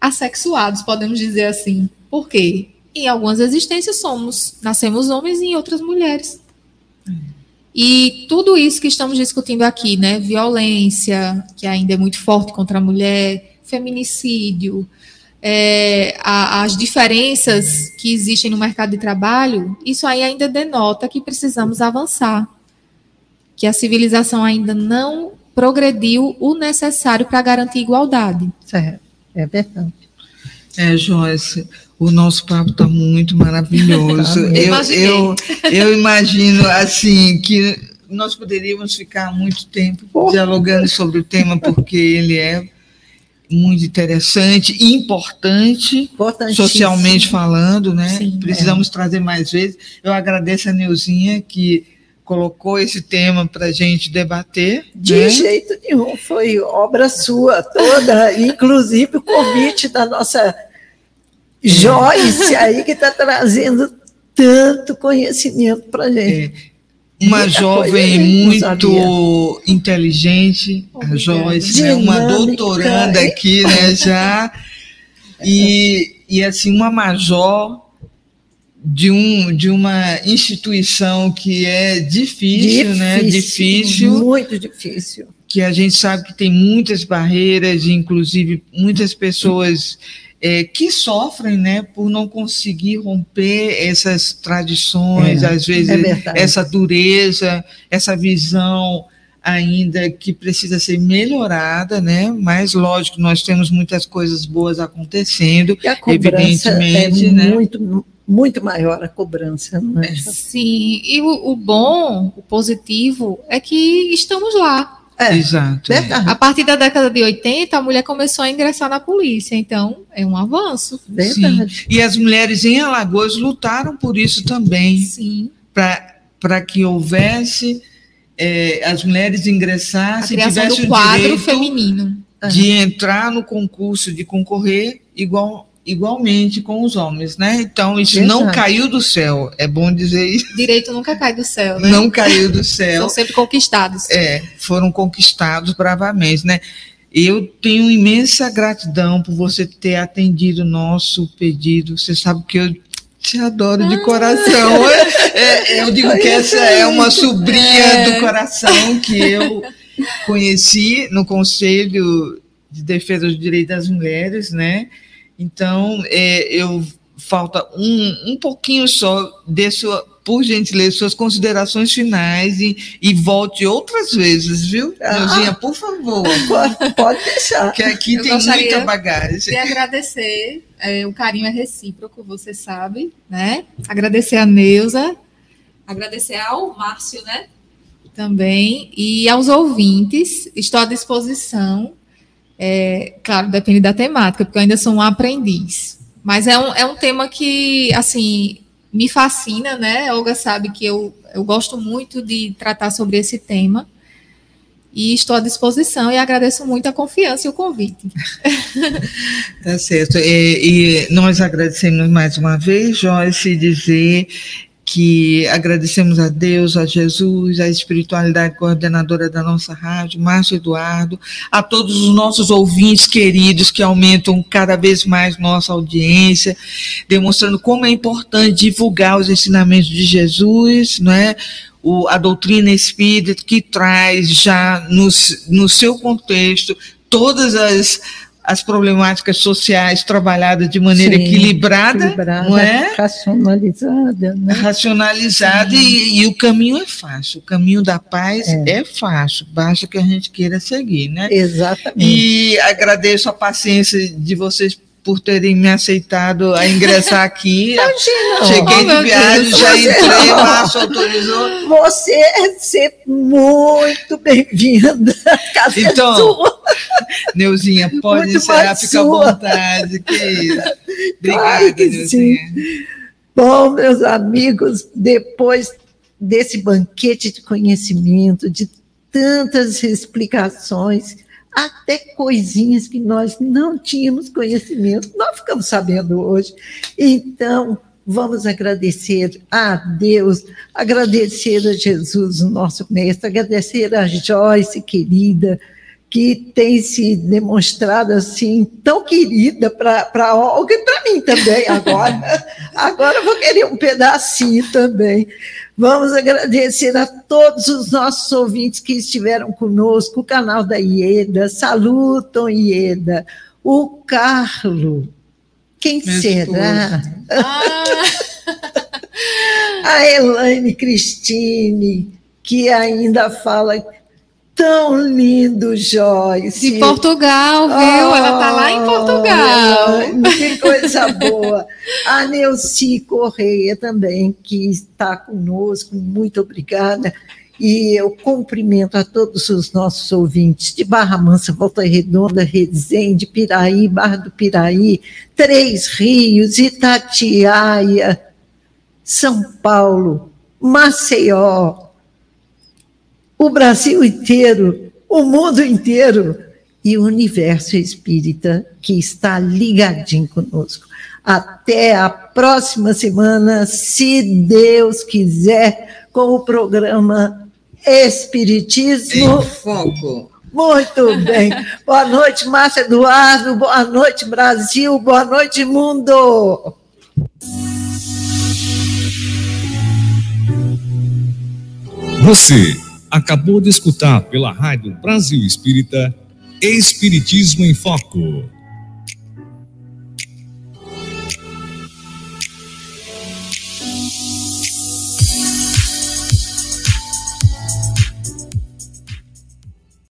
assexuados, podemos dizer assim. Por quê? Em algumas existências somos, nascemos homens e em outras mulheres. E tudo isso que estamos discutindo aqui, né? Violência, que ainda é muito forte contra a mulher, feminicídio, é, a, as diferenças que existem no mercado de trabalho, isso aí ainda denota que precisamos avançar. Que a civilização ainda não progrediu o necessário para garantir igualdade. Certo, é verdade. É, Joyce, o nosso papo está muito maravilhoso. eu, eu, eu imagino assim que nós poderíamos ficar muito tempo dialogando sobre o tema, porque ele é muito interessante importante, socialmente falando, né? Sim, Precisamos é. trazer mais vezes. Eu agradeço a Neuzinha que colocou esse tema para a gente debater. De né? jeito nenhum, foi obra sua toda, inclusive o convite da nossa Joyce aí que está trazendo tanto conhecimento para a gente. É. Uma jovem muito inteligente, a Joyce, né? uma doutoranda aqui, né, já, e, e assim, uma major de, um, de uma instituição que é difícil, difícil né? Difícil. Muito difícil. Que a gente sabe que tem muitas barreiras, inclusive muitas pessoas é, que sofrem né, por não conseguir romper essas tradições, é, às vezes é essa dureza, essa visão ainda que precisa ser melhorada, né? Mas lógico, nós temos muitas coisas boas acontecendo, e a evidentemente, é né? muito muito maior a cobrança, não é? Sim, e o, o bom, o positivo é que estamos lá, é, Exato. A partir da década de 80, a mulher começou a ingressar na polícia, então é um avanço. Verdade. E as mulheres em Alagoas lutaram por isso também. Sim. Para que houvesse, é, as mulheres ingressassem, tivessem o direito feminino. de entrar no concurso, de concorrer igual igualmente com os homens, né? Então isso não caiu do céu, é bom dizer isso. Direito nunca cai do céu, né? Não caiu do céu. São sempre conquistados. É, foram conquistados bravamente, né? Eu tenho imensa gratidão por você ter atendido o nosso pedido. Você sabe que eu te adoro de ah. coração. É, é, eu digo que essa é uma sobrinha é. do coração que eu conheci no Conselho de Defesa dos Direitos das Mulheres, né? Então, é, eu falta um, um pouquinho só de sua, por gentileza, suas considerações finais e, e volte outras vezes, viu? Ah, por favor. Pode, pode deixar. Que aqui eu tem muita bagagem. E agradecer, é, o carinho é recíproco, você sabe, né? Agradecer a Neuza, agradecer ao Márcio, né? Também, e aos ouvintes, estou à disposição é, claro, depende da temática, porque eu ainda sou um aprendiz. Mas é um, é um tema que, assim, me fascina, né? Olga sabe que eu, eu gosto muito de tratar sobre esse tema. E estou à disposição e agradeço muito a confiança e o convite. Tá certo. E, e nós agradecemos mais uma vez, Joyce, dizer que agradecemos a Deus, a Jesus, a espiritualidade coordenadora da nossa rádio, Márcio Eduardo, a todos os nossos ouvintes queridos que aumentam cada vez mais nossa audiência, demonstrando como é importante divulgar os ensinamentos de Jesus, não é? O, a doutrina espírita que traz já no, no seu contexto todas as as problemáticas sociais trabalhadas de maneira Sim, equilibrada, equilibrada, não é? Racionalizada, né? Racionalizada e, e, o caminho é fácil. O caminho da paz é. é. fácil, basta que a gente queira seguir, né? Exatamente. E agradeço a paciência de vocês por terem me aceitado a ingressar aqui. Imagina. Cheguei oh, de viagem, Deus, já entrei, Márcio autorizou. Você é sempre muito bem-vinda. Então, é Neuzinha, pode muito encerrar, fica à vontade. Que isso. Obrigada, que Neuzinha. Sim. Bom, meus amigos, depois desse banquete de conhecimento, de tantas explicações, até coisinhas que nós não tínhamos conhecimento, nós ficamos sabendo hoje. Então, vamos agradecer a Deus, agradecer a Jesus, o nosso mestre, agradecer a Joyce, querida, que tem se demonstrado assim tão querida para Olga e para mim também agora. agora eu vou querer um pedacinho também. Vamos agradecer a todos os nossos ouvintes que estiveram conosco, o canal da Ieda, salutam Ieda, o Carlo, quem Meu será? Ah. a Elaine Cristine, que ainda fala tão lindo, Joyce. De Portugal, viu? Oh, Ela está lá em Portugal. Que coisa boa. A Neuci Correia também, que está conosco, muito obrigada. E eu cumprimento a todos os nossos ouvintes de Barra Mansa, Volta Redonda, Resende, Piraí, Barra do Piraí, Três Rios, Itatiaia, São Paulo, Maceió, o Brasil inteiro, o mundo inteiro e o universo espírita que está ligadinho conosco. Até a próxima semana, se Deus quiser, com o programa Espiritismo. Em Foco. Muito bem. Boa noite, Márcia Eduardo. Boa noite, Brasil. Boa noite, mundo. Você acabou de escutar pela Rádio Brasil Espírita Espiritismo em Foco.